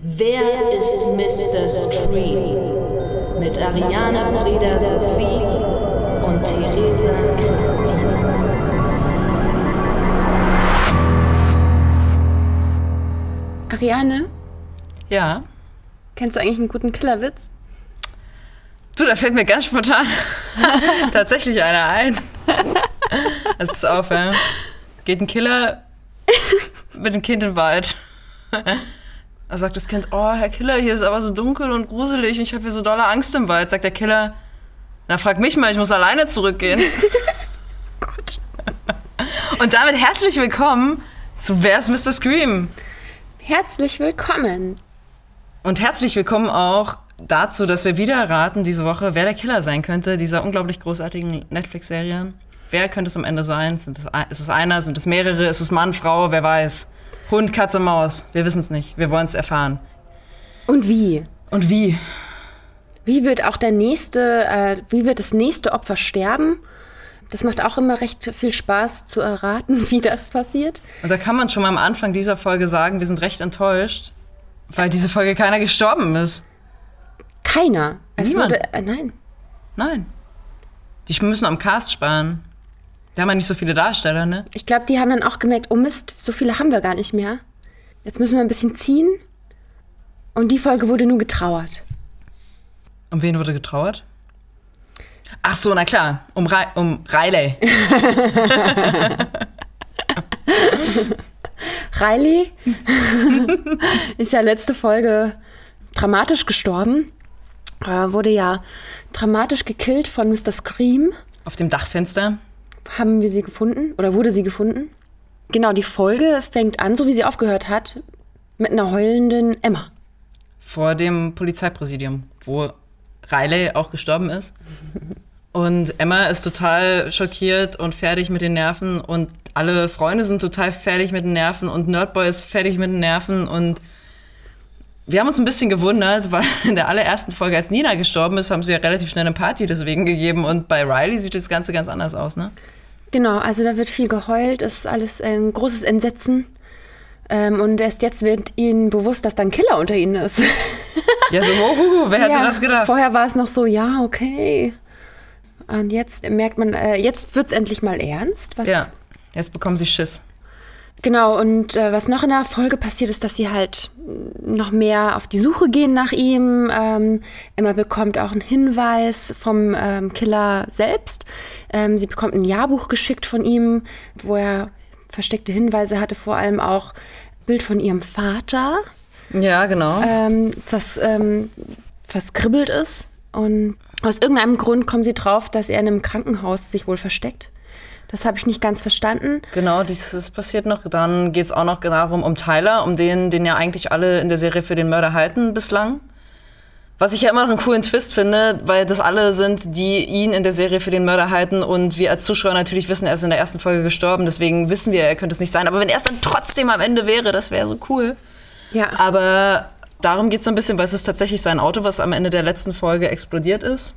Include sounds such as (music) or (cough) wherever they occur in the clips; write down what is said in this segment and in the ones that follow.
Wer ist Mr. Scream? Mit Ariane Frieda Sophie und Theresa Christine. Ariane, Ja. kennst du eigentlich einen guten Killerwitz? Du, da fällt mir ganz spontan (laughs) tatsächlich einer ein. Also pass auf, ja. Geht ein Killer (laughs) mit dem Kind in den Wald. Da sagt das Kind, oh, Herr Killer, hier ist aber so dunkel und gruselig und ich habe hier so dolle Angst im Wald. Sagt der Killer, na frag mich mal, ich muss alleine zurückgehen. (laughs) Gott. (laughs) Und damit herzlich willkommen zu Wer ist Mr. Scream? Herzlich willkommen. Und herzlich willkommen auch dazu, dass wir wieder raten diese Woche, wer der Killer sein könnte, dieser unglaublich großartigen Netflix-Serie. Wer könnte es am Ende sein? Sind es, ist es einer? Sind es mehrere? Ist es Mann, Frau? Wer weiß? Hund, Katze, Maus? Wir wissen es nicht. Wir wollen es erfahren. Und wie? Und wie? Wie wird auch der nächste, äh, wie wird das nächste Opfer sterben? Das macht auch immer recht viel Spaß zu erraten, (laughs) wie das passiert. Und da kann man schon mal am Anfang dieser Folge sagen, wir sind recht enttäuscht, weil diese Folge keiner gestorben ist. Keiner. Es Niemand. wurde, äh, nein. Nein. Die müssen am Cast sparen. Da haben ja nicht so viele Darsteller, ne? Ich glaube, die haben dann auch gemerkt, oh Mist, so viele haben wir gar nicht mehr. Jetzt müssen wir ein bisschen ziehen. Und die Folge wurde nur getrauert. Um wen wurde getrauert? Ach so, na klar, um, Ri um Riley. (laughs) Riley (laughs) ist ja letzte Folge dramatisch gestorben. Äh, wurde ja dramatisch gekillt von Mr. Scream. Auf dem Dachfenster. Haben wir sie gefunden oder wurde sie gefunden? Genau, die Folge fängt an, so wie sie aufgehört hat, mit einer heulenden Emma. vor dem Polizeipräsidium, wo Riley auch gestorben ist. Und Emma ist total schockiert und fertig mit den Nerven und alle Freunde sind total fertig mit den Nerven und Nerdboy ist fertig mit den Nerven und wir haben uns ein bisschen gewundert, (laughs) weil in der allerersten Folge, als Nina gestorben ist, haben sie ja relativ schnell eine Party deswegen gegeben und bei Riley sieht das Ganze ganz anders aus, ne? Genau, also da wird viel geheult, es ist alles ein großes Entsetzen. Ähm, und erst jetzt wird ihnen bewusst, dass da ein Killer unter ihnen ist. (laughs) Ja, so, oh, wer hätte Ja, das gedacht? Vorher war es noch so, ja, okay. Und jetzt merkt man, äh, jetzt wird es endlich mal ernst. Was, Ja, jetzt bekommen sie Schiss. Genau, und äh, was noch in der Folge passiert ist, dass sie halt noch mehr auf die Suche gehen nach ihm. Ähm, Emma bekommt auch einen Hinweis vom ähm, Killer selbst. Ähm, sie bekommt ein Jahrbuch geschickt von ihm, wo er versteckte Hinweise hatte, vor allem auch Bild von ihrem Vater, Ja, genau. ähm, das ähm, verskribbelt ist. Und aus irgendeinem Grund kommen sie drauf, dass er in einem Krankenhaus sich wohl versteckt. Das habe ich nicht ganz verstanden. Genau, dieses passiert noch. Dann geht es auch noch darum, um Tyler, um den, den ja eigentlich alle in der Serie für den Mörder halten bislang. Was ich ja immer noch einen coolen Twist finde, weil das alle sind, die ihn in der Serie für den Mörder halten und wir als Zuschauer natürlich wissen, er ist in der ersten Folge gestorben, deswegen wissen wir, er könnte es nicht sein. Aber wenn er es dann trotzdem am Ende wäre, das wäre so cool. Ja. Aber darum geht es so ein bisschen, weil es ist tatsächlich sein Auto, was am Ende der letzten Folge explodiert ist.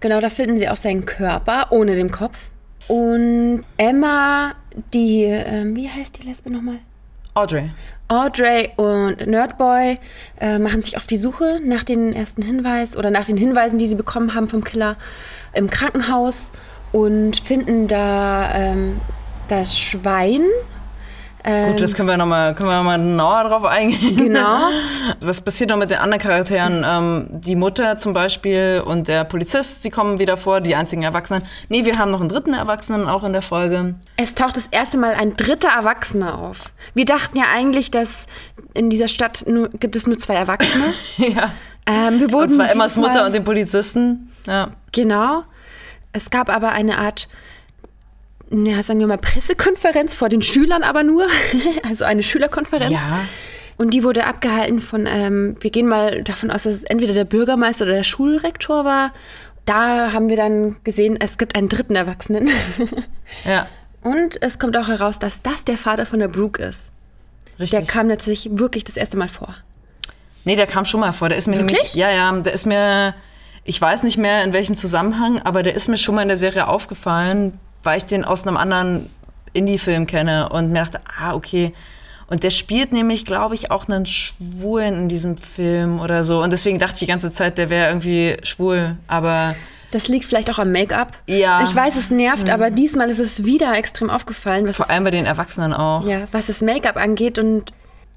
Genau, da finden sie auch seinen Körper ohne den Kopf. Und Emma, die, ähm, wie heißt die Lesbe nochmal? Audrey. Audrey und Nerdboy äh, machen sich auf die Suche nach den ersten Hinweis oder nach den Hinweisen, die sie bekommen haben vom Killer im Krankenhaus und finden da ähm, das Schwein. Ähm, Gut, das können wir nochmal können wir noch mal genauer drauf eingehen. Genau. (laughs) Was passiert noch mit den anderen Charakteren? Ähm, die Mutter zum Beispiel und der Polizist, die kommen wieder vor, die einzigen Erwachsenen. Nee, wir haben noch einen dritten Erwachsenen auch in der Folge. Es taucht das erste Mal ein dritter Erwachsener auf. Wir dachten ja eigentlich, dass in dieser Stadt nur, gibt es nur zwei Erwachsene. (laughs) ja. Ähm, wir Und wurden zwar Emmas Mutter und den Polizisten. Ja. Genau. Es gab aber eine Art, ja, sagen wir mal, Pressekonferenz vor den Schülern aber nur. (laughs) also eine Schülerkonferenz. Ja. Und die wurde abgehalten von, ähm, wir gehen mal davon aus, dass es entweder der Bürgermeister oder der Schulrektor war. Da haben wir dann gesehen, es gibt einen dritten Erwachsenen. (laughs) Ja. Und es kommt auch heraus, dass das der Vater von der Brooke ist. Richtig. Der kam natürlich wirklich das erste Mal vor. Nee, der kam schon mal vor. Der ist mir Wirklich? nämlich. Ja, ja, der ist mir. Ich weiß nicht mehr in welchem Zusammenhang, aber der ist mir schon mal in der Serie aufgefallen, weil ich den aus einem anderen Indie-Film kenne und mir dachte, ah, okay. Und der spielt nämlich, glaube ich, auch einen Schwulen in diesem Film oder so. Und deswegen dachte ich die ganze Zeit, der wäre irgendwie schwul. Aber Das liegt vielleicht auch am Make-up. Ja. Ich weiß, es nervt, aber diesmal ist es wieder extrem aufgefallen, was, vor allem bei den Erwachsenen auch. ja, was das Make-up angeht. Und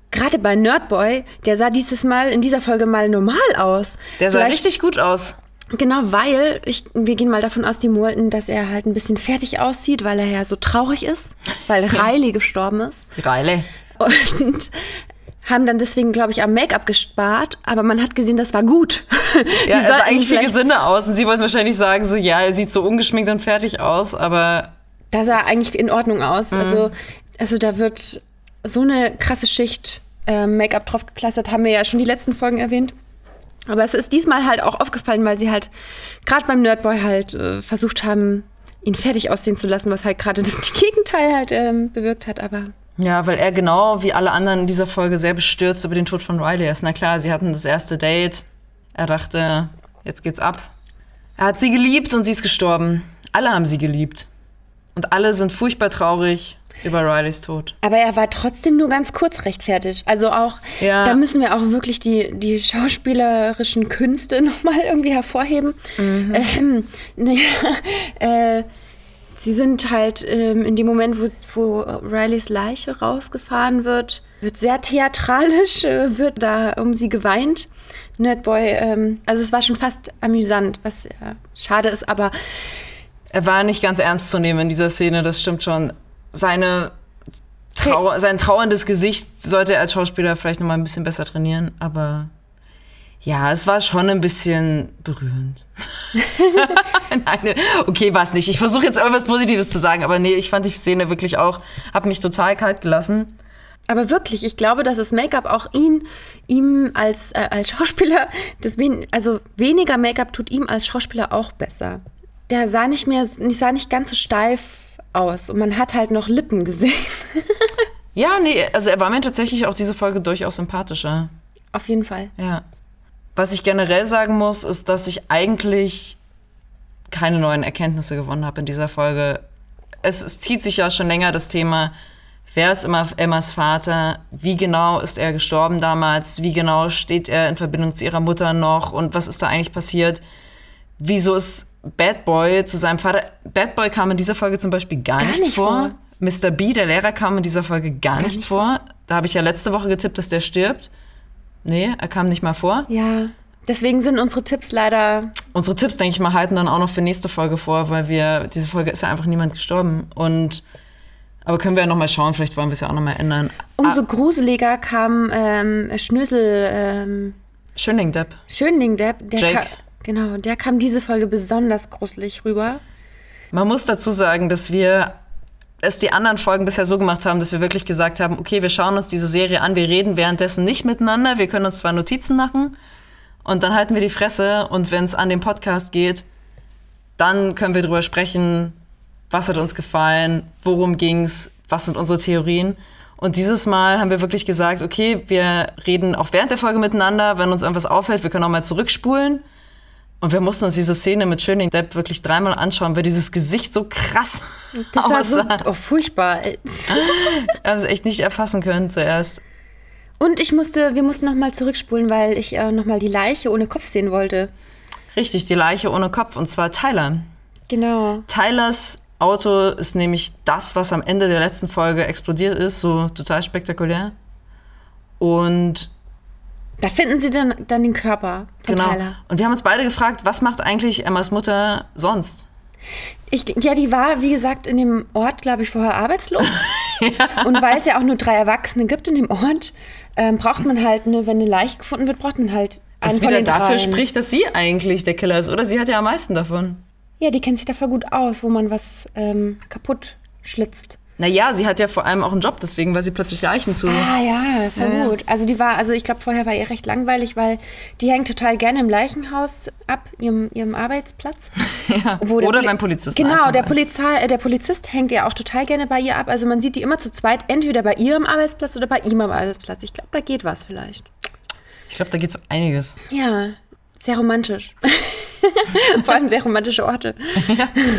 gerade bei Nerdboy, der sah dieses Mal in dieser Folge mal normal aus. Der sah Vielleicht- richtig gut aus. Genau, weil ich, wir gehen mal davon aus, die wollten, dass er halt ein bisschen fertig aussieht, weil er ja so traurig ist, weil (laughs) Riley gestorben ist. Reile. Und haben dann deswegen, glaube ich, am Make-up gespart, aber man hat gesehen, das war gut. (laughs) Die Ja, er sah eigentlich viel gesünder aus. Und sie wollten wahrscheinlich sagen, so, ja, er sieht so ungeschminkt und fertig aus, aber Da sah eigentlich in Ordnung aus. Mhm. Also, also da wird so eine krasse Schicht äh, Make-up drauf gekleistert, haben wir ja schon die letzten Folgen erwähnt. Aber es ist diesmal halt auch aufgefallen, weil sie halt gerade beim Nerdboy halt äh, versucht haben, ihn fertig aussehen zu lassen, was halt gerade das (laughs) Gegenteil halt ähm, bewirkt hat. Aber Ja, weil er genau wie alle anderen in dieser Folge sehr bestürzt über den Tod von Riley ist. Na klar, sie hatten das erste Date. Er dachte, jetzt geht's ab. Er hat sie geliebt und sie ist gestorben. Alle haben sie geliebt. Und alle sind furchtbar traurig über Rileys Tod. Aber er war trotzdem nur ganz kurz rechtfertigt. Also auch, Ja. da müssen wir auch wirklich die, die schauspielerischen Künste (laughs) nochmal irgendwie hervorheben. Ähm, (laughs) naja, äh, sie sind halt ähm, in dem Moment, wo, wo Rileys Leiche rausgefahren wird, wird sehr theatralisch, äh, wird da um sie geweint. Nerdboy, ähm, also es war schon fast amüsant, was äh, schade ist, aber Er war nicht ganz ernst zu nehmen in dieser Szene, das stimmt schon. Seine Trau sein trauerndes Gesicht sollte er als Schauspieler vielleicht noch mal ein bisschen besser trainieren, aber ja, es war schon ein bisschen berührend. (laughs) Nein, okay, war es nicht. Ich versuche jetzt irgendwas Positives zu sagen, aber nee, ich fand die Szene wirklich auch, hat mich total kalt gelassen. Aber wirklich, ich glaube, dass das Make-up auch ihn, ihm als, äh, als Schauspieler, das wen, also weniger Make-up tut ihm als Schauspieler auch besser. Der sah nicht mehr, sah nicht ganz so steif aus und man hat halt noch Lippen gesehen. (laughs) Ja, nee, also er war mir tatsächlich auch diese Folge durchaus sympathischer. Auf jeden Fall. Ja. Was ich generell sagen muss, ist, dass ich eigentlich keine neuen Erkenntnisse gewonnen habe in dieser Folge. Es, es zieht sich ja schon länger das Thema, wer ist immer Emmas Vater, wie genau ist er gestorben damals, wie genau steht er in Verbindung zu ihrer Mutter noch und was ist da eigentlich passiert. Wieso ist Bad Boy zu seinem Vater? Bad Boy kam in dieser Folge zum Beispiel gar, nicht, nicht vor. vor. Mr. B, der Lehrer, kam in dieser Folge gar, nicht, nicht vor. Da habe ich ja letzte Woche getippt, dass der stirbt. Nee, er kam nicht mal vor. Ja. Deswegen sind unsere Tipps leider. Unsere Tipps, denke ich mal, halten dann auch noch für nächste Folge vor, weil wir, diese Folge ist ja einfach niemand gestorben. Und, aber können wir ja noch mal schauen, vielleicht wollen wir es ja auch noch mal ändern. Umso gruseliger kam ähm, Schnösel ähm, Schönling Depp. Schönling, der, der Jake. Genau, der kam diese Folge besonders gruselig rüber. Man muss dazu sagen, dass wir es die anderen Folgen bisher so gemacht haben, dass wir wirklich gesagt haben, okay, wir schauen uns diese Serie an, wir reden währenddessen nicht miteinander, wir können uns zwar Notizen machen und dann halten wir die Fresse und wenn es an den Podcast geht, dann können wir drüber sprechen, was hat uns gefallen, worum ging's, was sind unsere Theorien. Und dieses Mal haben wir wirklich gesagt, okay, wir reden auch während der Folge miteinander, wenn uns irgendwas auffällt, wir können auch mal zurückspulen. Und wir mussten uns diese Szene mit Schöning Depp wirklich dreimal anschauen, weil dieses Gesicht so krass Das war so aussah. oh, furchtbar. (laughs) Wir haben es echt nicht erfassen können zuerst. Und ich musste, wir mussten nochmal zurückspulen, weil ich äh, nochmal die Leiche ohne Kopf sehen wollte. Richtig, die Leiche ohne Kopf, und zwar Tyler. Genau. Tylers Auto ist nämlich das, was am Ende der letzten Folge explodiert ist, so total spektakulär. Und Da finden sie dann, dann den Körper genau. Tyler. Und wir haben uns beide gefragt, was macht eigentlich Emmas Mutter sonst? Ich, ja, die war, wie gesagt, in dem Ort, glaube ich, vorher arbeitslos. (laughs) Und weil es ja auch nur drei Erwachsene gibt in dem Ort, ähm, braucht man halt, ne, wenn eine Leiche gefunden wird, braucht man halt einen Was von wieder den dafür dreien. spricht, dass sie eigentlich der Killer ist, oder? Sie hat ja am meisten davon. Ja, die kennt sich da voll gut aus, wo man was ähm, kaputt schlitzt. Naja, sie hat ja vor allem auch einen Job, deswegen war sie plötzlich Leichen zu. Ah ja, voll Ja, ja. gut. Also die war, also ich glaube vorher war ihr recht langweilig, weil die hängt total gerne im Leichenhaus ab, ihrem, ihrem Arbeitsplatz. (laughs) Ja. Oder beim Polizisten. Genau, der. Polizei, äh, der Polizist hängt ja auch total gerne bei ihr ab. Also man sieht die immer zu zweit, entweder bei ihrem Arbeitsplatz oder bei ihm am Arbeitsplatz. Ich glaube, da geht was vielleicht. Ich glaube, da geht um einiges. Ja, sehr romantisch. (laughs) Vor allem sehr romantische Orte. (laughs)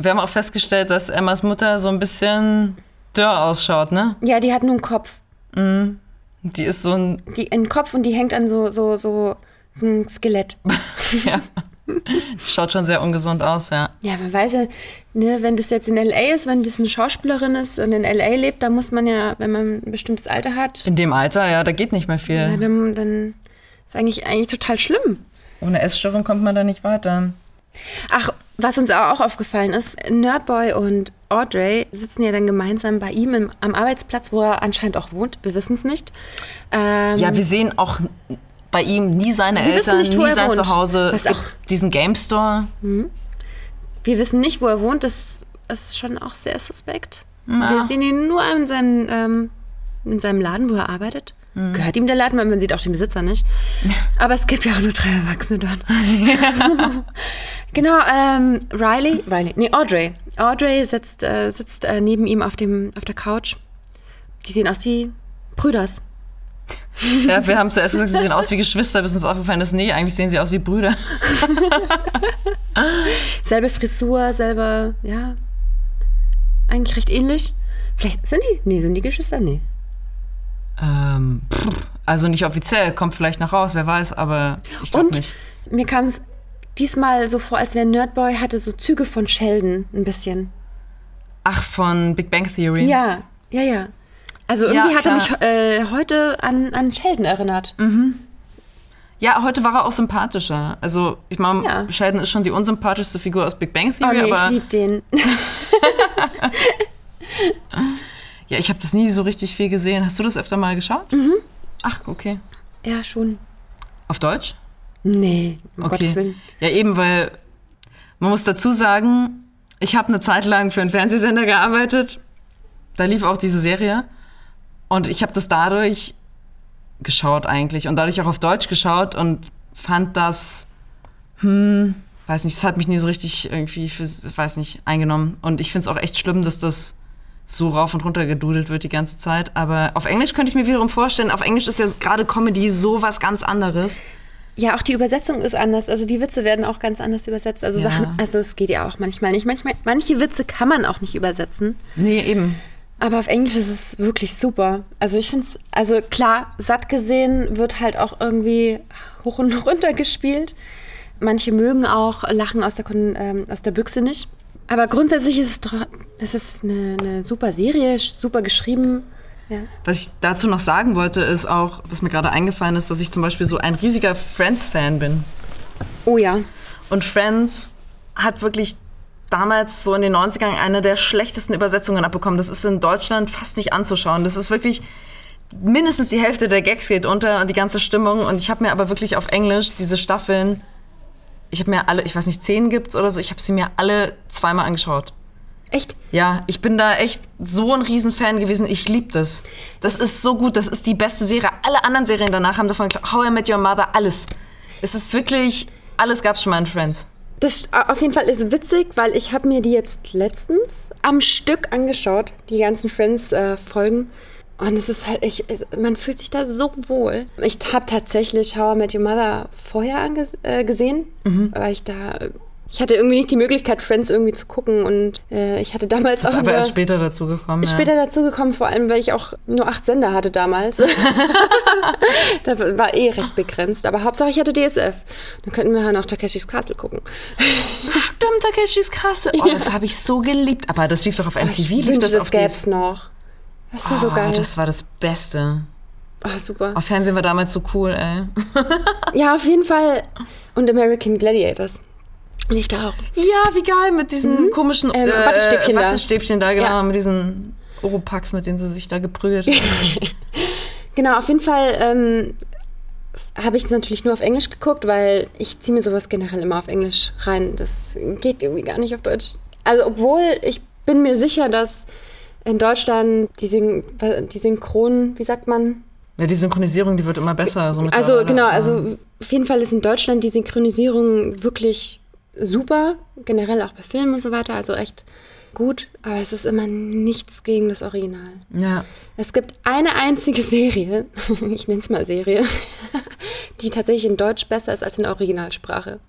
Wir haben auch festgestellt, dass Emmas Mutter so ein bisschen dörr ausschaut, ne? Ja, die hat nur einen Kopf. Die ist so ein, Die, einen Kopf und die hängt an so, so, so, so ein Skelett. (laughs) ja, schaut schon sehr ungesund aus, ja. Ja, man weiß ja, ne, wenn das jetzt in L.A. ist, wenn das eine Schauspielerin ist und in L.A. lebt, dann muss man ja, wenn man ein bestimmtes Alter hat, In dem Alter, ja, da geht nicht mehr viel. ja, dann, dann ist eigentlich, eigentlich total schlimm. Ohne Essstörung kommt man da nicht weiter. Ach, was uns auch aufgefallen ist, Nerdboy und Audrey sitzen ja dann gemeinsam bei ihm im, am Arbeitsplatz, wo er anscheinend auch wohnt. Wir wissen es nicht. Ähm, Ja, wir sehen auch bei ihm nie seine Eltern, nicht, nie sein wohnt. Zuhause. Es gibt auch- diesen Game Store. wir wissen nicht, wo er wohnt. Das ist schon auch sehr suspekt. Wir sehen ihn nur in seinem, ähm, in seinem Laden, wo er arbeitet. Gehört ihm der Laden, weil man sieht auch den Besitzer nicht. (laughs) Aber es gibt ja auch nur drei Erwachsene dort. (laughs) genau, ähm, Riley, Riley, nee, Audrey. Audrey sitzt, äh, sitzt äh, neben ihm auf, dem, auf der Couch. Die sehen aus wie Brüders. Ja, wir haben zuerst gesagt, sie sehen aus wie Geschwister, bis uns aufgefallen ist, nee, eigentlich sehen sie aus wie Brüder. (laughs) Selbe Frisur, selber, ja, eigentlich recht ähnlich. Vielleicht sind die, nee, sind die Geschwister? Nee. Ähm, pff, also nicht offiziell, kommt vielleicht noch raus, wer weiß, aber ich glaube Und nicht. mir kam es diesmal so vor, als wäre Nerdboy hatte so Züge von Sheldon ein bisschen. Ach, von Big Bang Theory. Ja, ja, ja. Also Ja, irgendwie hat er mich äh, heute an, an Sheldon erinnert. Ja, heute war er auch sympathischer. Also, ich meine, Ja. Sheldon ist schon die unsympathischste Figur aus Big Bang Oh Theory, nee, ich aber lieb den. (laughs) (laughs) ja, ich habe das nie so richtig viel gesehen. Hast du das öfter mal geschaut? Mhm. Ach, okay. ja, schon. Auf Deutsch? Nee, um Okay. Gottes Willen. Ja, eben, weil man muss dazu sagen, ich habe eine Zeit lang für einen Fernsehsender gearbeitet. Da lief auch diese Serie. Und ich habe das dadurch geschaut eigentlich und dadurch auch auf Deutsch geschaut und fand das, hm, weiß nicht, es hat mich nie so richtig irgendwie, für, weiß nicht, eingenommen. Und ich finde es auch echt schlimm, dass das so rauf und runter gedudelt wird die ganze Zeit. Aber auf Englisch könnte ich mir wiederum vorstellen, auf Englisch ist ja gerade Comedy so was ganz anderes. Ja, auch die Übersetzung ist anders. Also die Witze werden auch ganz anders übersetzt. Also Ja. Sachen, also es geht ja auch manchmal nicht. Manchmal, manche Witze kann man auch nicht übersetzen. Nee, eben. Aber auf Englisch ist es wirklich super. Also ich finde es, also klar, satt gesehen wird halt auch irgendwie hoch und (laughs) runter gespielt. Manche mögen auch Lachen aus der, Kon ähm, aus der Büchse nicht. Aber grundsätzlich ist es, doch- es ist eine, eine super Serie, super geschrieben. Ja. Was ich dazu noch sagen wollte, ist auch, was mir gerade eingefallen ist, dass ich zum Beispiel so ein riesiger Friends-Fan bin. Oh ja. Und Friends hat wirklich damals so in den 90ern eine der schlechtesten Übersetzungen abbekommen. Das ist in Deutschland fast nicht anzuschauen. Das ist wirklich mindestens die Hälfte der Gags geht unter und die ganze Stimmung. Und ich habe mir aber wirklich auf Englisch diese Staffeln, ich habe mir alle, ich weiß nicht, zehn gibt's oder so, ich habe sie mir alle zweimal angeschaut. Echt? Ja, ich bin da echt so ein Riesenfan gewesen. Ich liebe das. Das ist so gut. Das ist die beste Serie. Alle anderen Serien danach haben davon geklappt. How I Met Your Mother, alles. Es ist wirklich, alles gab's schon mal in Friends. Das auf jeden Fall ist witzig, weil ich habe mir die jetzt letztens am Stück angeschaut, die ganzen Friends-Folgen. Und es ist halt, ich, es- man fühlt sich da so wohl. Ich habe tatsächlich How I Met Your Mother vorher anges äh, gesehen, weil ich da, ich hatte irgendwie nicht die Möglichkeit, Friends irgendwie zu gucken und äh, ich hatte damals Das ist auch aber nur, erst später dazu gekommen. später dazu gekommen, vor allem, weil ich auch nur acht Sender hatte damals. (laughs) (laughs) das war eh recht begrenzt, aber Hauptsache ich hatte DSF. Dann könnten wir ja noch Takeshis Castle gucken. Ja. Stimmt, Takeshis Kasse. Oh, das habe ich so geliebt. Aber das lief doch auf MTV. Ich lief wünschte, das das gäb's die... noch. Das wäre so Oh, geil. das war das Beste. oh, super. Auf Fernsehen war damals so cool, ey. Ja, auf jeden Fall. Und American Gladiators. Lief da auch. Ja, wie geil mit diesen komischen Ähm, Wattestäbchen da. Wattestäbchen da, genau, Ja. mit diesen Oropax, mit denen sie sich da geprügelt haben. (laughs) Genau, auf jeden Fall ähm, habe ich es natürlich nur auf Englisch geguckt, weil ich ziehe mir sowas generell immer auf Englisch rein. Das geht irgendwie gar nicht auf Deutsch. Also, obwohl ich bin mir sicher, dass in Deutschland die, Syn die Synchron, wie sagt man? Ja, die Synchronisierung, die wird immer besser. So Also genau, also auf jeden Fall ist in Deutschland die Synchronisierung wirklich super, generell auch bei Filmen und so weiter, also echt gut, aber es ist immer nichts gegen das Original. Ja. Es gibt eine einzige Serie, (laughs) ich nenne es mal Serie, (laughs) die tatsächlich in Deutsch besser ist als in der Originalsprache.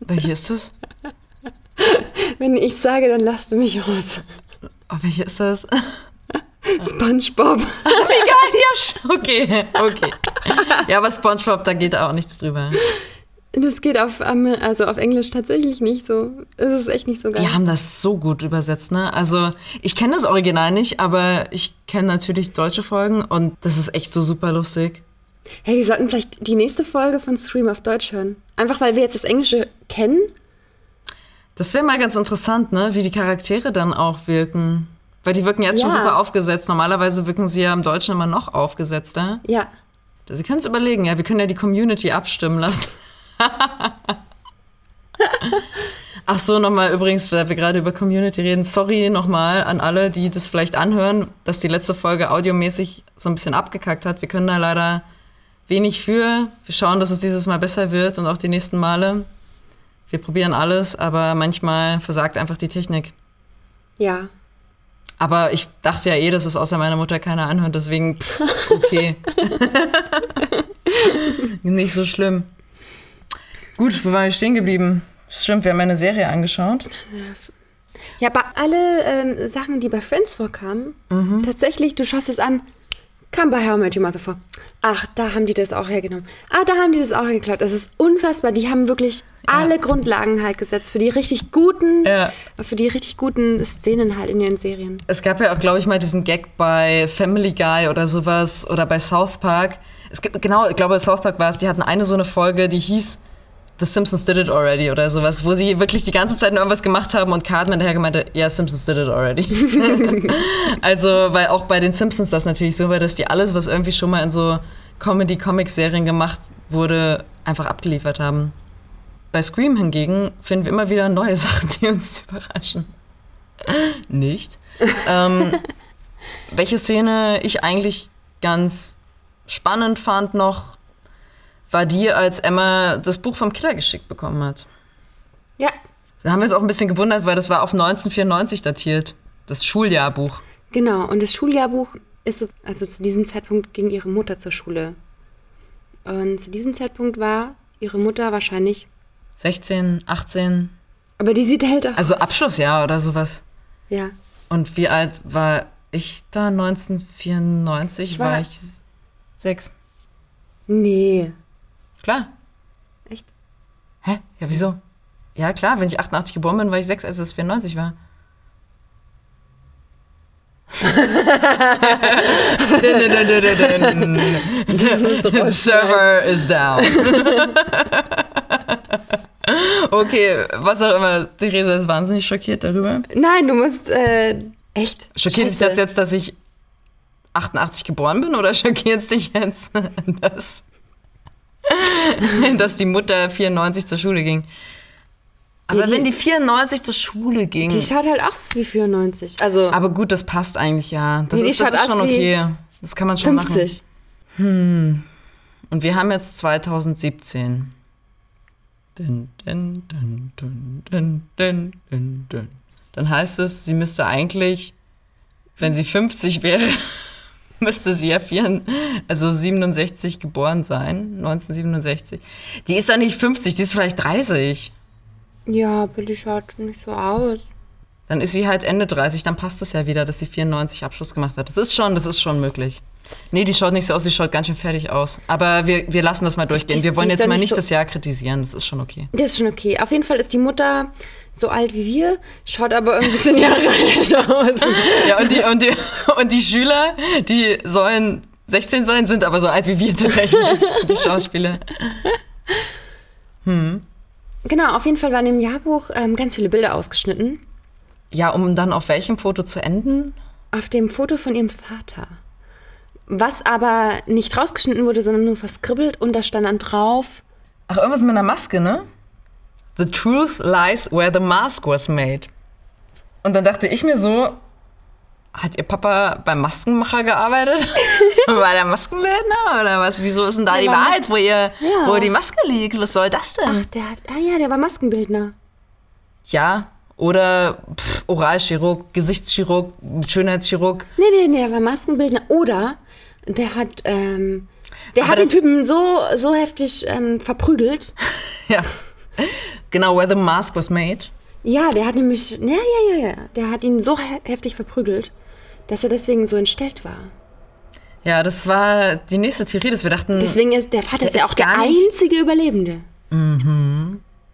Welche ist das? (laughs) Wenn ich sage, dann lasst du mich aus. Oh, welche ist das? (laughs) SpongeBob. (laughs) Wie geil, ja, okay, okay. Ja, aber SpongeBob, da geht auch nichts drüber. Das geht auf, Am- also auf Englisch tatsächlich nicht so. Es ist echt nicht so geil. Die haben das so gut übersetzt, ne? Also, ich kenne das Original nicht, aber ich kenne natürlich deutsche Folgen und das ist echt so super lustig. Hey, wir sollten vielleicht die nächste Folge von Stream auf Deutsch hören. Einfach weil wir jetzt das Englische kennen. Das wäre mal ganz interessant, ne? Wie die Charaktere dann auch wirken. Weil die wirken jetzt schon Ja. super aufgesetzt. Normalerweise wirken sie ja im Deutschen immer noch aufgesetzter. Ja. Also, wir können es überlegen, ja. Wir können ja die Community abstimmen lassen. (laughs) Ach so, nochmal übrigens, weil wir gerade über Community reden. Sorry nochmal an alle, die das vielleicht anhören, dass die letzte Folge audiomäßig so ein bisschen abgekackt hat. Wir können da leider wenig für. Wir schauen, dass es dieses Mal besser wird und auch die nächsten Male. Wir probieren alles, aber manchmal versagt einfach die Technik. Ja. Aber ich dachte ja eh, dass es außer meiner Mutter keiner anhört, deswegen pff, okay. (laughs) Nicht so schlimm. Gut, wo waren wir stehen geblieben? Stimmt, wir haben eine Serie angeschaut. Ja, aber alle ähm, Sachen, die bei Friends vorkamen, Mhm. tatsächlich, du schaust es an, kam bei How I Met Your Mother vor. Ach, da haben die das auch hergenommen. Ah, da haben die das auch geklaut. Das ist unfassbar. Die haben wirklich alle Grundlagen halt gesetzt für die richtig guten, Ja. für die richtig guten Szenen halt in ihren Serien. Es gab ja auch, glaube ich, mal diesen Gag bei Family Guy oder sowas oder bei South Park. Es gibt, genau, ich glaube, South Park war es, die hatten eine so eine Folge, die hieß The Simpsons Did It Already oder sowas, wo sie wirklich die ganze Zeit nur irgendwas gemacht haben und Cartman daher gemeint hat, ja, Simpsons did it already. (laughs) also, weil auch bei den Simpsons das natürlich so war, dass die alles, was irgendwie schon mal in so Comedy-Comic-Serien gemacht wurde, einfach abgeliefert haben. Bei Scream hingegen finden wir immer wieder neue (laughs) Sachen, die uns überraschen. Nicht. (laughs) ähm, welche Szene ich eigentlich ganz spannend fand noch, war die, als Emma das Buch vom Killer geschickt bekommen hat. Ja, Da haben wir uns auch ein bisschen gewundert, weil das war auf 1994 datiert. Das Schuljahrbuch. genau. Und das Schuljahrbuch ist, so, also zu diesem Zeitpunkt ging ihre Mutter zur Schule. Und zu diesem Zeitpunkt war ihre Mutter wahrscheinlich, 16, 18, aber die sieht älter aus. also Abschlussjahr oder sowas. Ja. Und wie alt war ich da? 1994 Ich war, war- ich sechs. Nee. Klar. Echt? Hä? Ja, wieso? Ja, klar, wenn ich 88 geboren bin, war ich sechs, als es 94 war. (laughs) Server is down. okay, was auch immer. Theresa ist wahnsinnig schockiert darüber. Nein, du musst, äh, echt. Schockiert dich das jetzt, dass ich 88 geboren bin oder schockiert es dich jetzt, (laughs) dass, (laughs) dass die Mutter 94 zur Schule ging? Aber die- wenn die 94 zur Schule ging. Die schaut halt aus wie 94. Also aber gut, das passt eigentlich ja. Das ist, das ist schon okay. Das kann man schon machen. 50. Und wir haben jetzt 2017. Dun, dun, dun, dun, dun, dun, dun, dun. Dann heißt es, sie müsste eigentlich, wenn sie 50 wäre, (laughs) müsste sie ja vier, also 67 geboren sein, 1967. Die ist doch nicht 50, die ist vielleicht 30. Ja, aber die schaut nicht so aus. Dann ist sie halt Ende 30, dann passt es ja wieder, dass sie 94 Abschluss gemacht hat. Das ist schon, das ist schon möglich. Nee, die schaut nicht so aus, sie schaut ganz schön fertig aus. Aber wir, wir lassen das mal durchgehen. Die- Wir wollen jetzt mal nicht nicht so- das Jahr kritisieren, das ist schon okay. Das ist schon okay. Auf jeden Fall ist die Mutter so alt wie wir, schaut aber irgendwie 10 Jahre (laughs) älter aus. Ja, und die, und die, und die Schüler, die sollen 16 sein, sind aber so alt wie wir tatsächlich, die Schauspieler. Genau, auf jeden Fall waren im Jahrbuch ähm, ganz viele Bilder ausgeschnitten. Ja, um dann auf welchem Foto zu enden? Auf dem Foto von ihrem Vater. Was aber nicht rausgeschnitten wurde, sondern nur verskribbelt und da stand dann drauf, Ach, irgendwas mit einer Maske, ne? The truth lies where the mask was made. Und dann dachte ich mir so, hat ihr Papa beim Maskenmacher gearbeitet? (laughs) War der Maskenbildner oder was? Wieso ist denn da Der die Wahrheit, wo, ihr, Ja. wo die Maske liegt? Was soll das denn? ach, der hat, ah ja, der war Maskenbildner. Ja, oder pff, Oralchirurg, Gesichtschirurg, Schönheitschirurg. Nee, nee, nee, der war Maskenbildner. Oder der hat, ähm, der Aber hat den Typen so, so heftig ähm, verprügelt. (laughs) Ja. Genau, where the mask was made. Ja, der hat nämlich, ja, ja, ja, ja, der hat ihn so he heftig verprügelt, dass er deswegen so entstellt war. Ja, das war die nächste Theorie, dass wir dachten, Deswegen ist der Vater Der ist ja auch der einzige Überlebende.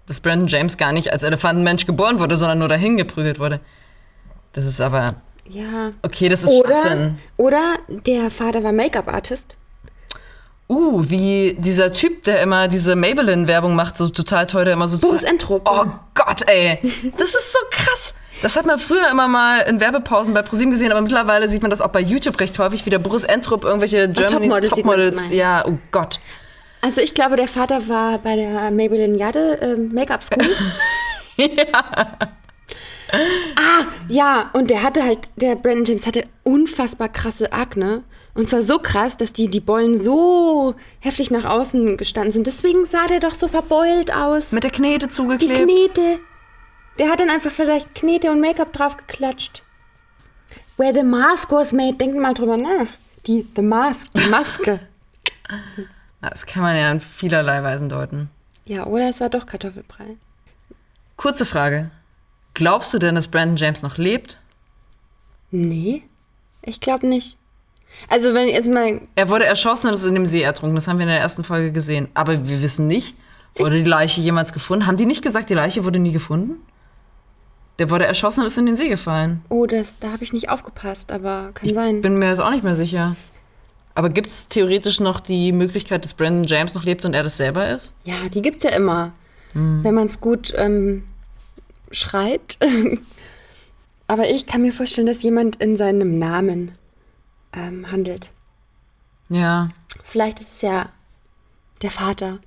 dass Brandon James gar nicht als Elefantenmensch geboren wurde, sondern nur dahin geprügelt wurde. Das ist aber, Ja. okay, das ist Oder, Schwachsinn. oder der Vater war Make-up-Artist. Uh, wie dieser Typ, der immer diese Maybelline-Werbung macht, so total toll, der immer so... Boris Entrup. Oh Gott, ey. Das ist so krass. Das hat man früher immer mal in Werbepausen bei ProSieben gesehen, aber mittlerweile sieht man das auch bei YouTube recht häufig, wie der Boris Entrup irgendwelche Germany's Topmodels Topmodels. Ja, oh Gott. Also ich glaube, der Vater war bei der Maybelline Jade äh, Make-up School. (laughs) Ah, ja, und der hatte halt, der Brandon James hatte unfassbar krasse Akne. Und zwar so krass, dass die, die Bollen so heftig nach außen gestanden sind. Deswegen sah der doch so verbeult aus. Mit der Knete die zugeklebt. Knete. Der hat dann einfach vielleicht Knete und Make-up drauf geklatscht. Where the mask was made, denkt mal drüber nach. Die, the mask, die Maske. (laughs) Das kann man ja in vielerlei Weisen deuten. ja, oder es war doch Kartoffelbrei. Kurze Frage. Glaubst du denn, dass Brandon James noch lebt? Nee, ich glaube nicht. Also wenn jetzt mal, Er wurde erschossen und ist in dem See ertrunken. Das haben wir in der ersten Folge gesehen. Aber wir wissen nicht, wurde die Leiche jemals gefunden? Haben die nicht gesagt, die Leiche wurde nie gefunden? Der wurde erschossen und ist in den See gefallen. oh, das, da habe ich nicht aufgepasst, aber kann sein. Bin mir jetzt auch nicht mehr sicher. Aber gibt es theoretisch noch die Möglichkeit, dass Brandon James noch lebt und er das selber ist? Ja, die gibt's ja immer, wenn man es gut ähm, schreibt. (laughs) aber ich kann mir vorstellen, dass jemand in seinem Namen ähm, handelt. Ja. Vielleicht ist es ja der Vater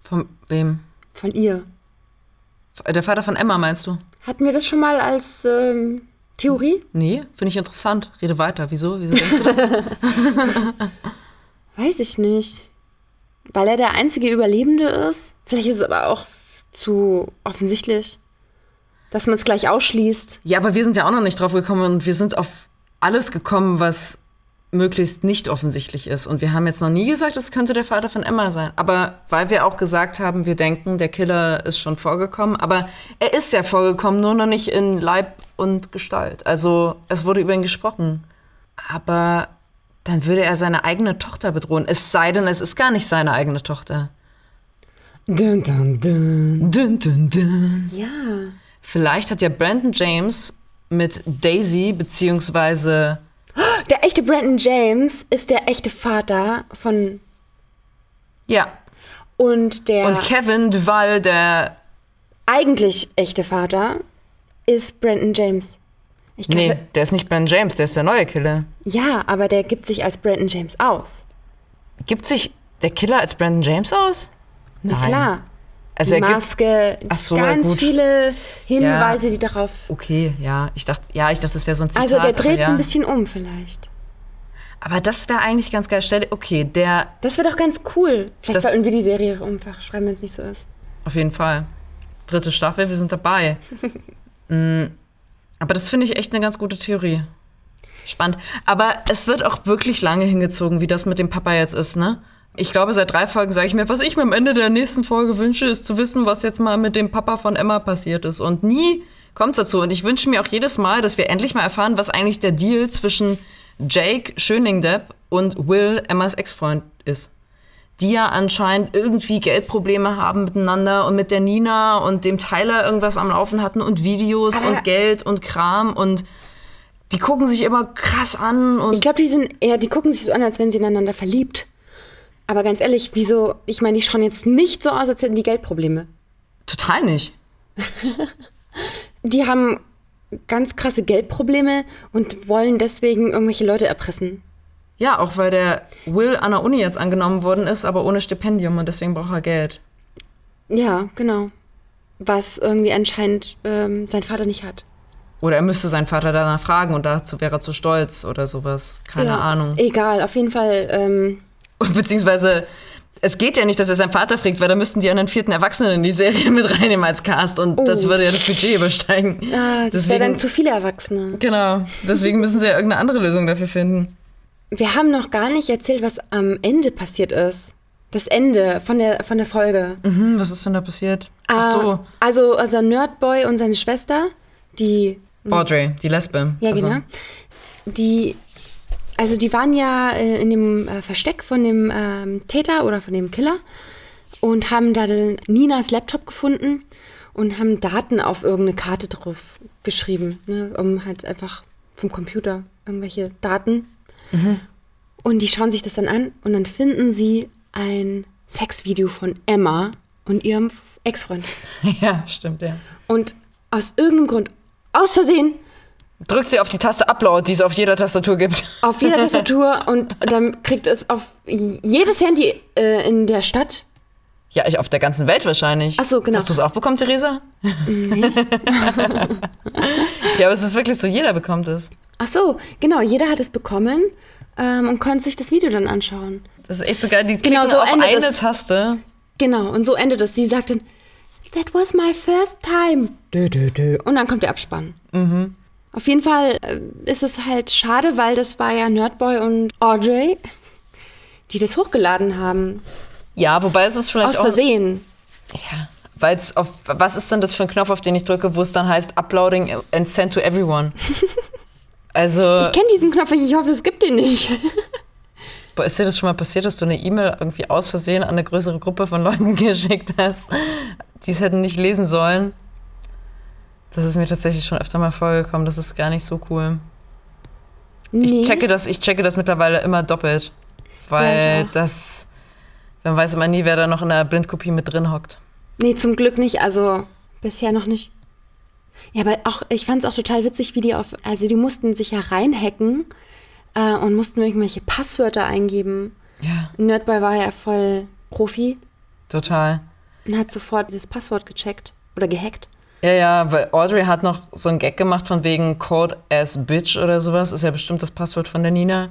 Von wem? von ihr. Der Vater von Emma, meinst du? Hatten wir das schon mal als ähm, Theorie? Nee, finde ich interessant. Rede weiter. Wieso? Wieso denkst du das? (laughs) Weiß ich nicht. Weil er der einzige Überlebende ist. Vielleicht ist es aber auch zu offensichtlich, dass man es gleich ausschließt. ja, aber wir sind ja auch noch nicht drauf gekommen und wir sind auf alles gekommen, was möglichst nicht offensichtlich ist. Und wir haben jetzt noch nie gesagt, es könnte der Vater von Emma sein. Aber weil wir auch gesagt haben, wir denken, der Killer ist schon vorgekommen. Aber er ist ja vorgekommen, nur noch nicht in Leib und Gestalt. Also es wurde über ihn gesprochen. Aber dann würde er seine eigene Tochter bedrohen. Es sei denn, es ist gar nicht seine eigene Tochter. Dun, dun, dun. Dun, dun, dun. Ja. Vielleicht hat ja Brandon James mit Daisy beziehungsweise Der echte Brandon James ist der echte Vater von. ja Und der und Kevin Duval, der eigentlich echte Vater ist Brandon James. Ich glaube, nee, der ist nicht Brandon James, der ist der neue Killer. Ja, aber der gibt sich als Brandon James aus. Gibt sich der Killer als Brandon James aus? Na klar. Also Die gibt Maske, Ach so, ja, ganz gut. viele Hinweise, die darauf. okay, ja, ich dachte, ja, ich dachte, das wäre so ein Zitat. Also der dreht ja. so ein bisschen um vielleicht. Aber das wäre eigentlich ganz geil. Stell okay, der Das wäre doch ganz cool. Vielleicht Das- sollten wir die Serie umfach schreiben, wenn es nicht so ist. Auf jeden Fall. Dritte Staffel, wir sind dabei. (laughs) Mm, Aber das finde ich echt eine ganz gute Theorie. Spannend. Aber es wird auch wirklich lange hingezogen, wie das mit dem Papa jetzt ist, ne? Ich glaube, seit drei Folgen sage ich mir, was ich mir am Ende der nächsten Folge wünsche, ist zu wissen, was jetzt mal mit dem Papa von Emma passiert ist. Und nie kommt es dazu. Und ich wünsche mir auch jedes Mal, dass wir endlich mal erfahren, was eigentlich der Deal zwischen Jake Schöningdepp und Will, Emmas Ex-Freund, ist die ja anscheinend irgendwie Geldprobleme haben miteinander und mit der Nina und dem Tyler irgendwas am Laufen hatten und Videos Aber- und Geld und Kram und die gucken sich immer krass an und Ich glaube, die sind eher, die gucken sich so an, als wären sie ineinander verliebt. Aber ganz ehrlich, wieso? Ich meine, die schauen jetzt nicht so aus, als hätten die Geldprobleme. total nicht. (laughs) Die haben ganz krasse Geldprobleme und wollen deswegen irgendwelche Leute erpressen. Ja, auch weil der Will an der Uni jetzt angenommen worden ist, aber ohne Stipendium und deswegen braucht er Geld. Ja, genau. Was irgendwie anscheinend ähm, sein Vater nicht hat. Oder er müsste seinen Vater danach fragen und dazu wäre er zu stolz oder sowas. Keine ja. Ahnung. Egal, auf jeden Fall. Ähm, Und (laughs) beziehungsweise, es geht ja nicht, dass er seinen Vater fragt, weil da müssten die anderen vierten Erwachsenen in die Serie (laughs) mit reinnehmen als Cast und das Oh. würde ja das Budget übersteigen. (laughs) ah, das wäre dann zu viele Erwachsene. Genau, deswegen müssen sie ja irgendeine andere Lösung dafür finden. Wir haben noch gar nicht erzählt, was am Ende passiert ist. Das Ende von der, von der Folge. Hm, was ist denn da passiert? Ach so, Ah, Also, also Nerdboy und seine Schwester, die Audrey, die Lesbe. Ja, also, genau. die, also die waren ja äh, in dem äh, Versteck von dem ähm, Täter oder von dem Killer und haben da den Ninas Laptop gefunden und haben Daten auf irgendeine Karte drauf geschrieben, ne, um halt einfach vom Computer irgendwelche Daten. Und die schauen sich das dann an und dann finden sie ein Sexvideo von Emma und ihrem Ex-Freund. (laughs) Ja, stimmt, ja. Und aus irgendeinem Grund, aus Versehen, Drückt sie auf die Taste Upload, die es auf jeder Tastatur gibt. (laughs) auf jeder Tastatur und dann kriegt es auf jedes Handy äh, in der Stadt. Ja, ich auf der ganzen Welt wahrscheinlich. Ach so, genau. Hast du es auch bekommen, Theresa? (laughs) ja, aber es ist wirklich so, jeder bekommt es. Ach so, genau, jeder hat es bekommen ähm, und konnte sich das Video dann anschauen. Das ist echt so geil. Die Genau, klicken so auf eine es. Taste. Genau, und so endet es. Sie sagt dann, that was my first time. Dö, dö, dö. Und dann kommt der Abspann. Auf jeden Fall äh, ist es halt schade, weil das war ja Nerdboy und Audrey, die das hochgeladen haben. Ja, wobei es ist vielleicht Aus auch... Versehen. Ja, weil es auf... Was ist denn das für ein Knopf, auf den ich drücke, wo es dann heißt Uploading and send to everyone? (laughs) Also, Ich kenne diesen Knopf nicht, ich hoffe, es gibt den nicht. (laughs) boah, ist dir das schon mal passiert, dass du eine E-Mail irgendwie aus Versehen an eine größere Gruppe von Leuten (laughs) geschickt hast, die es hätten nicht lesen sollen? Das ist mir tatsächlich schon öfter mal vorgekommen. Das ist gar nicht so cool. Nee. Ich checke das, ich checke das mittlerweile immer doppelt. Weil Ja, das, man weiß immer nie, wer da noch in der Blindkopie mit drin hockt. Nee, zum Glück nicht. Also bisher noch nicht. Ja, aber auch, ich fand es auch total witzig, wie die auf, also die mussten sich ja reinhacken äh, und mussten irgendwelche Passwörter eingeben. Ja, Nerdboy war ja voll Profi total. und hat sofort das Passwort gecheckt oder gehackt. Ja, ja, weil Audrey hat noch so einen Gag gemacht von wegen Code as Bitch oder sowas. Ist ja bestimmt das Passwort von der Nina.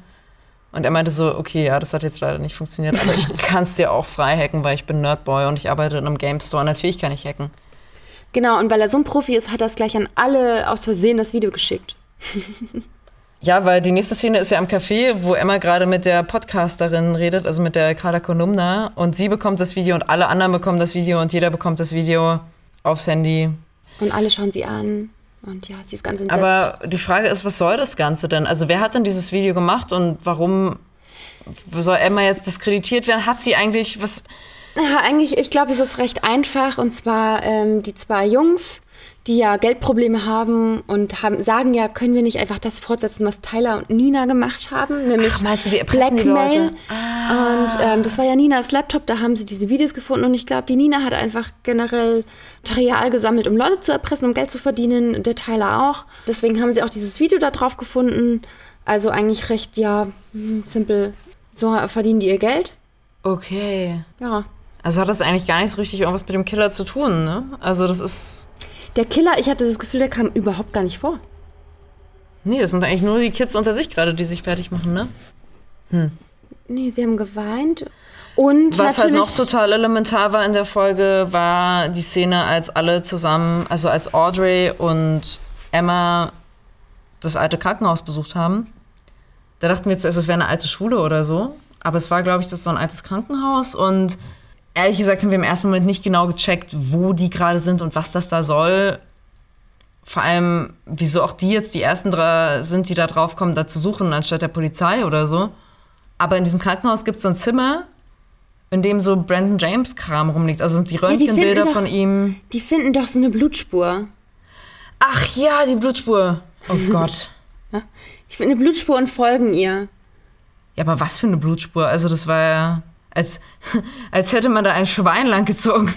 Und er meinte so, okay, ja, das hat jetzt leider nicht funktioniert, aber ich (laughs) kann es dir auch frei hacken, weil ich bin Nerdboy und ich arbeite in einem Game Store. Natürlich kann ich hacken. Genau, und weil er so ein Profi ist, hat er es gleich an alle aus Versehen das Video geschickt. (laughs) Ja, weil die nächste Szene ist ja am Café, wo Emma gerade mit der Podcasterin redet, also mit der Carla Kolumna. Und sie bekommt das Video und alle anderen bekommen das Video und jeder bekommt das Video aufs Handy. Und alle schauen sie an. Und ja, sie ist ganz entsetzt. Aber die Frage ist, was soll das Ganze denn? Also wer hat denn dieses Video gemacht und warum soll Emma jetzt diskreditiert werden? Hat sie eigentlich was... Ja, eigentlich, ich glaube, es ist recht einfach. Und zwar ähm, die zwei Jungs, die ja Geldprobleme haben und haben, sagen ja, können wir nicht einfach das fortsetzen, was Tyler und Nina gemacht haben, nämlich Ach, meinst du, die erpressen die Blackmail. Leute? Und ähm, das war ja Ninas Laptop, da haben sie diese Videos gefunden und ich glaube, die Nina hat einfach generell Material gesammelt, um Leute zu erpressen, um Geld zu verdienen, der Tyler auch. Deswegen haben sie auch dieses Video da drauf gefunden. Also eigentlich recht, ja, hm, simpel. So verdienen die ihr Geld. Okay. Ja. Also hat das eigentlich gar nicht so richtig irgendwas mit dem Killer zu tun, ne? Also das ist... Der Killer, ich hatte das Gefühl, der kam überhaupt gar nicht vor. Nee, das sind eigentlich nur die Kids unter sich gerade, die sich fertig machen, ne? Nee, sie haben geweint. Und Was halt noch total elementar war in der Folge, war die Szene, als alle zusammen, also als Audrey und Emma das alte Krankenhaus besucht haben. Da dachten wir jetzt es wäre eine alte Schule oder so. Aber es war, glaube ich, das so ein altes Krankenhaus. Und ehrlich gesagt haben wir im ersten Moment nicht genau gecheckt, wo die gerade sind und was das da soll. Vor allem, wieso auch die jetzt die ersten drei sind, die da drauf kommen, da zu suchen, anstatt der Polizei oder so. Aber in diesem Krankenhaus gibt es so ein Zimmer, in dem so Brandon James Kram rumliegt. Also sind die Röntgenbilder doch- von ihm. die finden doch so eine Blutspur. Ach ja, die Blutspur. Oh (laughs) Gott. Die finden eine Blutspur und folgen ihr. Ja, aber was für eine Blutspur? Also das war ja, als, als hätte man da ein Schwein langgezogen.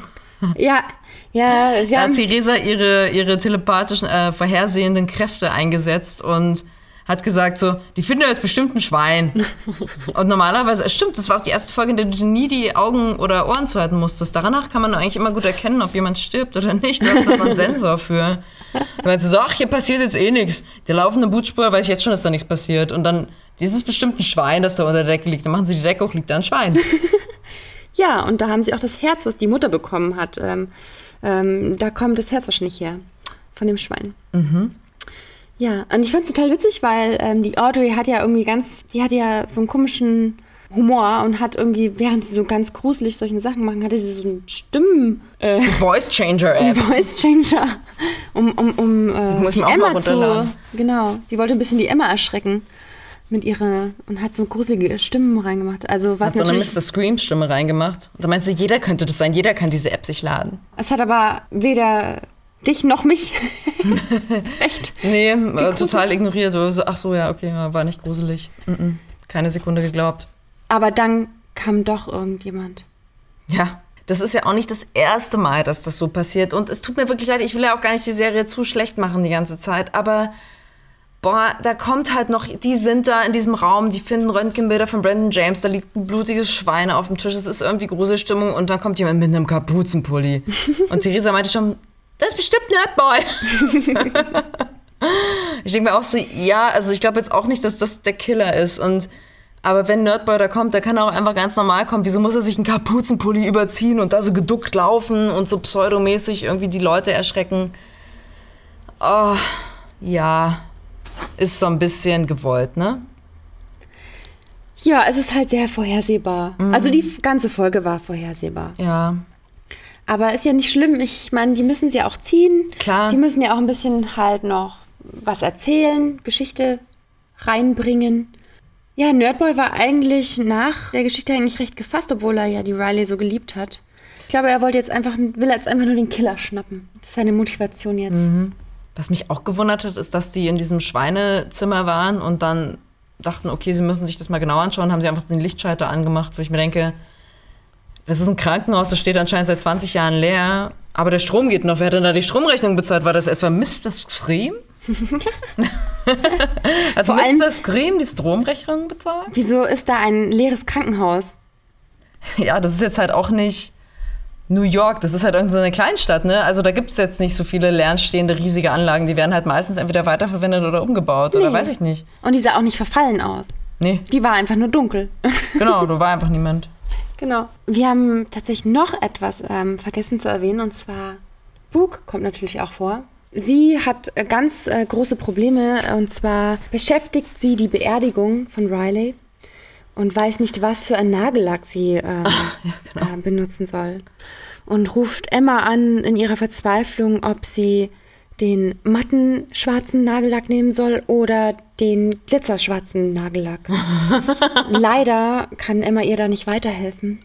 Ja, ja, sie Da hat Theresa ihre, ihre telepathischen, äh, vorhersehenden Kräfte eingesetzt und hat gesagt so, die finden jetzt bestimmt ein Schwein. (laughs) und normalerweise, es stimmt, das war auch die erste Folge, in der du nie die Augen oder Ohren zuhalten musstest. Danach kann man eigentlich immer gut erkennen, ob jemand stirbt oder nicht. Da ist ein Sensor für. Du meinst so, ach, hier passiert jetzt eh nichts. Der laufende Blutspur weiß ich jetzt schon, dass da nichts passiert. Und dann, dieses bestimmt ein Schwein, das da unter der Decke liegt. Dann machen sie die Decke hoch, liegt da ein Schwein. (laughs) ja, und da haben sie auch das Herz, was die Mutter bekommen hat. Ähm, ähm, da kommt das Herz wahrscheinlich her. Von dem Schwein. Ja, und ich fand es total witzig, weil ähm, die Audrey hat ja irgendwie ganz, die hat ja so einen komischen Humor und hat irgendwie, während sie so ganz gruselig solche Sachen machen, hatte sie so einen Stimmen, äh, Voice Changer App. (laughs) Voice Changer, um, um, um äh, die Emma zu, genau, sie wollte ein bisschen die Emma erschrecken mit ihrer und hat so gruselige Stimmen reingemacht. Also was Hat so eine Mr. Scream-Stimme reingemacht. Da meinst du, jeder könnte das sein, jeder kann diese App sich laden. es hat aber weder dich noch mich (laughs) echt. Nee, äh, total ignoriert. Ach so, ja, okay, war nicht gruselig. Mm -mm, keine Sekunde geglaubt. Aber dann kam doch irgendjemand. Ja, das ist ja auch nicht das erste Mal, dass das so passiert. Und es tut mir wirklich leid, ich will ja auch gar nicht die Serie zu schlecht machen die ganze Zeit. Aber, boah, da kommt halt noch, die sind da in diesem Raum, die finden Röntgenbilder von Brandon James, da liegt ein blutiges Schwein auf dem Tisch, es ist irgendwie Gruselstimmung und dann kommt jemand mit einem Kapuzenpulli. (laughs) Und Theresa meinte schon, das ist bestimmt Nerdboy. (laughs) ich denke mir auch so, ja, also ich glaube jetzt auch nicht, dass das der Killer ist. Und aber wenn Nerdboy da kommt, der kann auch einfach ganz normal kommen. Wieso muss er sich einen Kapuzenpulli überziehen und da so geduckt laufen und so pseudomäßig irgendwie die Leute erschrecken? Oh, ja, ist so ein bisschen gewollt, ne? Ja, es ist halt sehr vorhersehbar. Also die ganze Folge war vorhersehbar. Ja. Aber ist ja nicht schlimm. Ich meine, die müssen sie auch ziehen. Klar. Die müssen ja auch ein bisschen halt noch was erzählen, Geschichte reinbringen. Ja, Nerdboy war eigentlich nach der Geschichte eigentlich recht gefasst, obwohl er ja die Riley so geliebt hat. Ich glaube, er wollte jetzt einfach, will jetzt einfach nur den Killer schnappen. Das ist seine Motivation jetzt. Was mich auch gewundert hat, ist, dass die in diesem Schweinezimmer waren und dann dachten, okay, sie müssen sich das mal genau anschauen, haben sie einfach den Lichtschalter angemacht, wo ich mir denke, das ist ein Krankenhaus, das steht anscheinend seit 20 Jahren leer, aber der Strom geht noch. Wer hat denn da die Stromrechnung bezahlt? War das etwa Mr. Scream? (laughs) Hat Vor Mr. allem- Scream die Stromrechnung bezahlt? Wieso ist da ein leeres Krankenhaus? Ja, das ist jetzt halt auch nicht New York, das ist halt irgendeine so eine Kleinstadt, ne? Also da gibt es jetzt nicht so viele lernstehende riesige Anlagen, die werden halt meistens entweder weiterverwendet oder umgebaut oder Nee. weiß ich nicht. Und die sah auch nicht verfallen aus. Nee, Die war einfach nur dunkel. genau, (laughs) da war einfach niemand. Genau. Wir haben tatsächlich noch etwas ähm, vergessen zu erwähnen und zwar Brooke kommt natürlich auch vor. Sie hat äh, ganz äh, große Probleme und zwar beschäftigt sie die Beerdigung von Riley und weiß nicht, was für ein Nagellack sie ähm, (laughs) äh, benutzen soll. Und ruft Emma an in ihrer Verzweiflung, ob sie den matten schwarzen Nagellack nehmen soll oder den glitzerschwarzen Nagellack. (laughs) Leider kann Emma ihr da nicht weiterhelfen,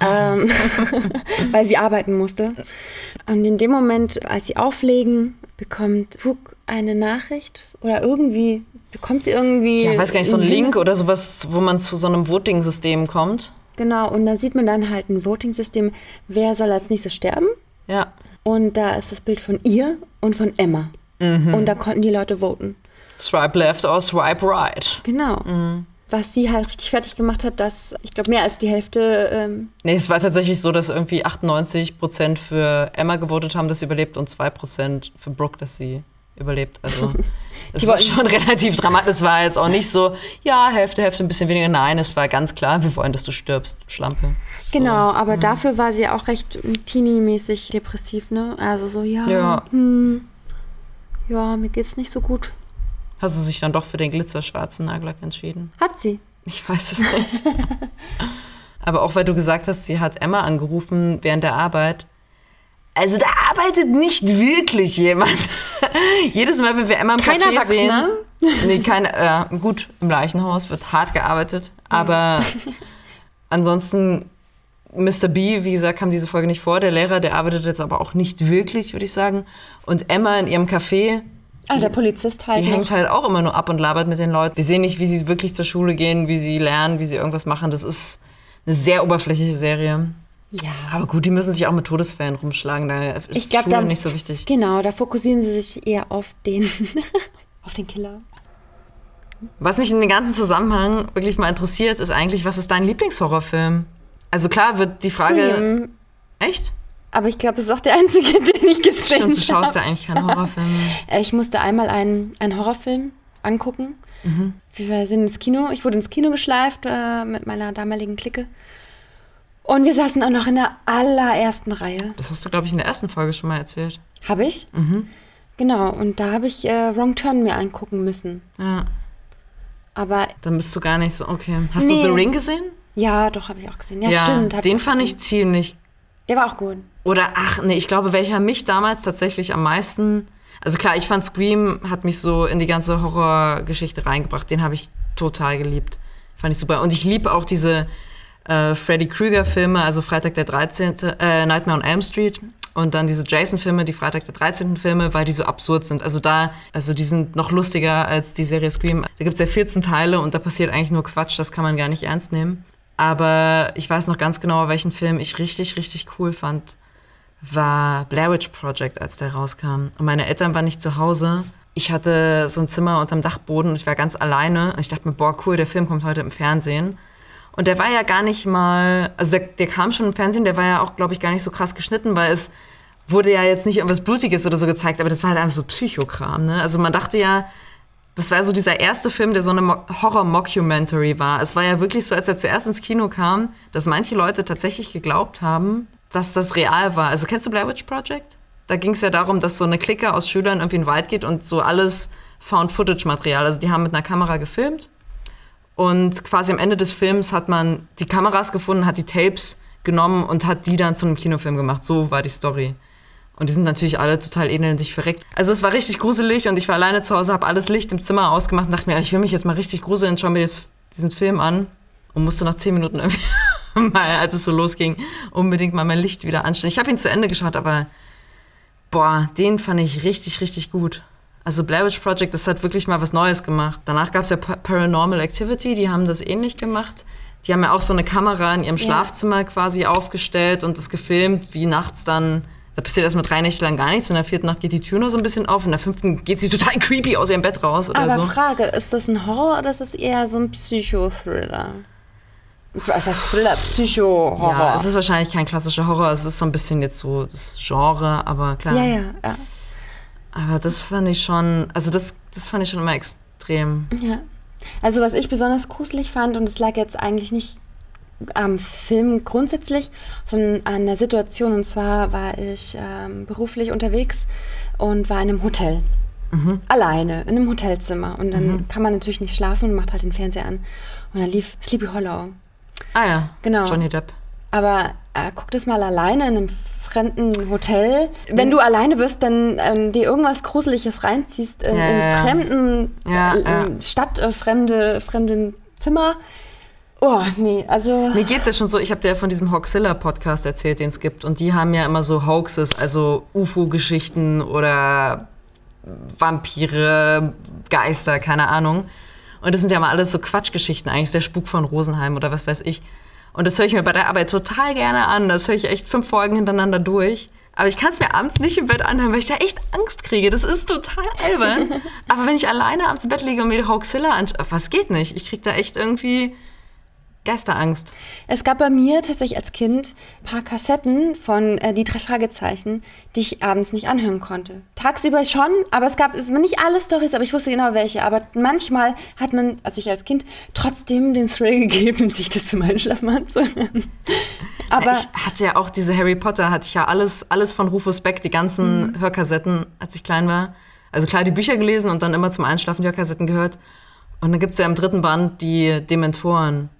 ähm, (laughs) weil sie arbeiten musste. Und in dem Moment, als sie auflegen, bekommt Brooke eine Nachricht oder irgendwie bekommt sie irgendwie. Ja, weiß gar nicht, so ein einen Link oder sowas, wo man zu so einem Voting-System kommt. Genau, und da sieht man dann halt ein Voting-System, wer soll als nächstes sterben. Ja. Und da ist das Bild von ihr und von Emma. Mhm. Und da konnten die Leute voten. Swipe left or swipe right. Genau. Mhm. Was sie halt richtig fertig gemacht hat, dass, ich glaube, mehr als die Hälfte ähm, Nee, es war tatsächlich so, dass irgendwie 98% für Emma gewotet haben, dass sie überlebt und 2% für Brooke, dass sie überlebt. Also (laughs) es Die war schon (laughs) relativ dramatisch. Es war jetzt auch nicht so, ja, Hälfte, Hälfte, ein bisschen weniger. Nein, es war ganz klar, wir wollen, dass du stirbst, Schlampe. Genau, aber dafür war sie auch recht teenie-mäßig depressiv, ne? Also so, ja, Ja. Hm, ja, mir geht's nicht so gut. Hast du sich dann doch für den glitzerschwarzen Nagellack entschieden? Hat sie. Ich weiß es nicht. (laughs) Aber auch weil du gesagt hast, sie hat Emma angerufen während der Arbeit. Also da arbeitet nicht wirklich jemand. (laughs) Jedes Mal, wenn wir Emma im Kein Café sehen. Erwachsener? (laughs) Nee, kein, äh, gut, im Leichenhaus wird hart gearbeitet. Aber (laughs) ansonsten, Mr. B, wie gesagt, kam diese Folge nicht vor. Der Lehrer, der arbeitet jetzt aber auch nicht wirklich, würde ich sagen. Und Emma in ihrem Café, Ah, der Polizist halt. die noch. hängt halt auch immer nur ab und labert mit den Leuten. Wir sehen nicht, wie sie wirklich zur Schule gehen, wie sie lernen, wie sie irgendwas machen. Das ist eine sehr oberflächliche Serie. Ja. Aber gut, die müssen sich auch mit Todesfällen rumschlagen. Da ist Ich glaube, Schule da nicht so wichtig. Genau, da fokussieren sie sich eher auf den, (laughs) auf den Killer. Was mich in dem ganzen Zusammenhang wirklich mal interessiert, ist eigentlich, was ist dein Lieblingshorrorfilm? Also klar wird die Frage... Scream. Echt? Aber ich glaube, es ist auch der einzige, (laughs) den ich gesehen Stimmt, du habe. schaust ja eigentlich keine Horrorfilme. (laughs) Äh, Ich musste einmal einen, einen Horrorfilm angucken. Wir sind ins Kino. Ich wurde ins Kino geschleift äh, mit meiner damaligen Clique. Und wir saßen auch noch in der allerersten Reihe. Das hast du, glaube ich, in der ersten Folge schon mal erzählt. Habe ich? Genau. Und da habe ich äh, Wrong Turn mir angucken müssen. Ja. Aber Dann bist du gar nicht so, okay. Hast Nee. du The Ring gesehen? ja, doch, habe ich auch gesehen. Ja, stimmt. hab den auch fand ich gesehen. ziemlich Der war auch gut. Oder ach, nee, ich glaube, welcher mich damals tatsächlich am meisten. Also klar, ich fand Scream hat mich so in die ganze Horrorgeschichte reingebracht. Den habe ich total geliebt. Fand ich super. Und ich liebe auch diese äh, Freddy Krueger-Filme, also Freitag der 13., äh, Nightmare on Elm Street. Und dann diese Jason-Filme, die Freitag der 13. Filme, weil die so absurd sind. Also da, also die sind noch lustiger als die Serie Scream. Da gibt's ja 14 Teile und da passiert eigentlich nur Quatsch, das kann man gar nicht ernst nehmen. Aber ich weiß noch ganz genau, welchen Film ich richtig, richtig cool fand war Blair Witch Project, als der rauskam. Und meine Eltern waren nicht zu Hause. Ich hatte so ein Zimmer unterm Dachboden und ich war ganz alleine. Und ich dachte mir, boah, cool, der Film kommt heute im Fernsehen. Und der war ja gar nicht mal, also der, der kam schon im Fernsehen, der war ja auch, glaube ich, gar nicht so krass geschnitten, weil es wurde ja jetzt nicht irgendwas Blutiges oder so gezeigt, aber das war halt einfach so Psychokram. Ne? Also man dachte ja, das war so dieser erste Film, der so eine Mo- Horror-Mockumentary war. Es war ja wirklich so, als er zuerst ins Kino kam, dass manche Leute tatsächlich geglaubt haben, dass das real war. Also kennst du Blair Witch Project? Da ging es ja darum, dass so eine Clique aus Schülern irgendwie in den Wald geht und so alles Found-Footage-Material. Also die haben mit einer Kamera gefilmt und quasi am Ende des Films hat man die Kameras gefunden, hat die Tapes genommen und hat die dann zu einem Kinofilm gemacht. So war die Story. Und die sind natürlich alle total elendig verreckt. Also es war richtig gruselig und ich war alleine zu Hause, habe alles Licht im Zimmer ausgemacht und dachte mir, ich will mich jetzt mal richtig gruseln, schau mir jetzt diesen Film an und musste nach zehn Minuten (laughs) irgendwie mal, als es so losging, unbedingt mal mein Licht wieder anstellen. Ich habe ihn zu Ende geschaut, aber boah, den fand ich richtig, richtig gut. Also Blair Witch Project, das hat wirklich mal was Neues gemacht. Danach gab es ja Pa- Paranormal Activity, die haben das ähnlich gemacht. Die haben ja auch so eine Kamera in ihrem Schlafzimmer quasi aufgestellt und das gefilmt, wie nachts dann, da passiert erstmal drei Nächte lang gar nichts. In der vierten Nacht geht die Tür nur so ein bisschen auf, in der fünften geht sie (laughs) total creepy aus ihrem Bett raus oder Aber so. Frage, ist das ein Horror oder ist das eher so ein Psychothriller? Was heißt Thriller? Psycho-Horror. Ja, es ist wahrscheinlich kein klassischer Horror, es ist so ein bisschen jetzt so das Genre, aber klar. ja, ja, ja. Aber das fand ich schon, also das, das fand ich schon immer extrem. Ja. Also was ich besonders gruselig fand, und es lag jetzt eigentlich nicht am Film grundsätzlich, sondern an der Situation. Und zwar war ich ähm, beruflich unterwegs und war in einem Hotel. Alleine, in einem Hotelzimmer. Und dann kann man natürlich nicht schlafen und macht halt den Fernseher an. Und dann lief Sleepy Hollow. Ah ja, Genau. Johnny Depp. Aber äh, guck das mal alleine in einem fremden Hotel. Wenn du alleine bist, dann ähm, dir irgendwas Gruseliges reinziehst in, Ja, in ja, fremden Ja, äh. Stadt, äh, fremde, fremden Zimmer. Oh, nee, also. Mir geht's ja schon so, ich habe dir ja von diesem Hoaxilla-Podcast erzählt, den es gibt. Und die haben ja immer so Hoaxes, also UFO-Geschichten oder Vampire, Geister, keine Ahnung. Und das sind ja mal alles so Quatschgeschichten eigentlich, der Spuk von Rosenheim oder was weiß ich. Und das höre ich mir bei der Arbeit total gerne an. Das höre ich echt fünf Folgen hintereinander durch. Aber ich kann es mir abends nicht im Bett anhören, weil ich da echt Angst kriege. Das ist total albern. (laughs) Aber wenn ich alleine abends im Bett liege und mir Hoaxilla anschaue, was geht nicht? Ich kriege da echt irgendwie Geisterangst. Es gab bei mir tatsächlich als Kind ein paar Kassetten von äh, die drei Fragezeichen, die ich abends nicht anhören konnte. Tagsüber schon, aber es gab es nicht alle Stories, aber ich wusste genau welche. Aber manchmal hat man, also ich als Kind, trotzdem den Thrill gegeben, (laughs) sich das zum Einschlafen anzuhören. Aber ich hatte ja auch diese Harry Potter, hatte ich ja alles, alles von Rufus Beck, die ganzen Hörkassetten, als ich klein war. Also klar, die Bücher gelesen und dann immer zum Einschlafen die Hörkassetten gehört. Und dann gibt's ja im dritten Band die Dementoren.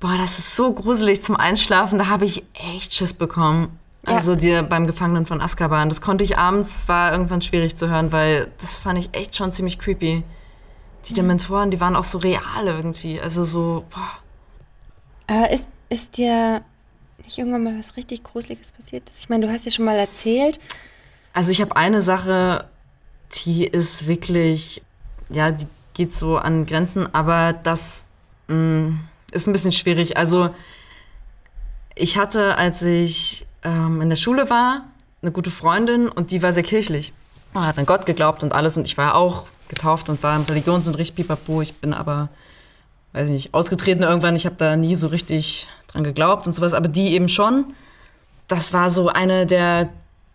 Boah, das ist so gruselig zum Einschlafen, da habe ich echt Schiss bekommen. Ja. Also die beim Gefangenen von Azkaban. Das konnte ich abends, war irgendwann schwierig zu hören, weil das fand ich echt schon ziemlich creepy. Die Dementoren, die waren auch so real irgendwie. Also so, boah. äh, ist, ist dir nicht irgendwann mal was richtig Gruseliges passiert? Ich meine, du hast ja schon mal erzählt. Also ich habe eine Sache, die ist wirklich, ja, die geht so an Grenzen, aber das mh, ist ein bisschen schwierig. Also ich hatte, als ich ähm, in der Schule war, eine gute Freundin und die war sehr kirchlich. Hat an Gott geglaubt und alles und ich war auch getauft und war im Religionsunterricht pipapo. Ich bin aber, weiß ich nicht, ausgetreten irgendwann. Ich habe da nie so richtig dran geglaubt und sowas, aber die eben schon. Das war so eine der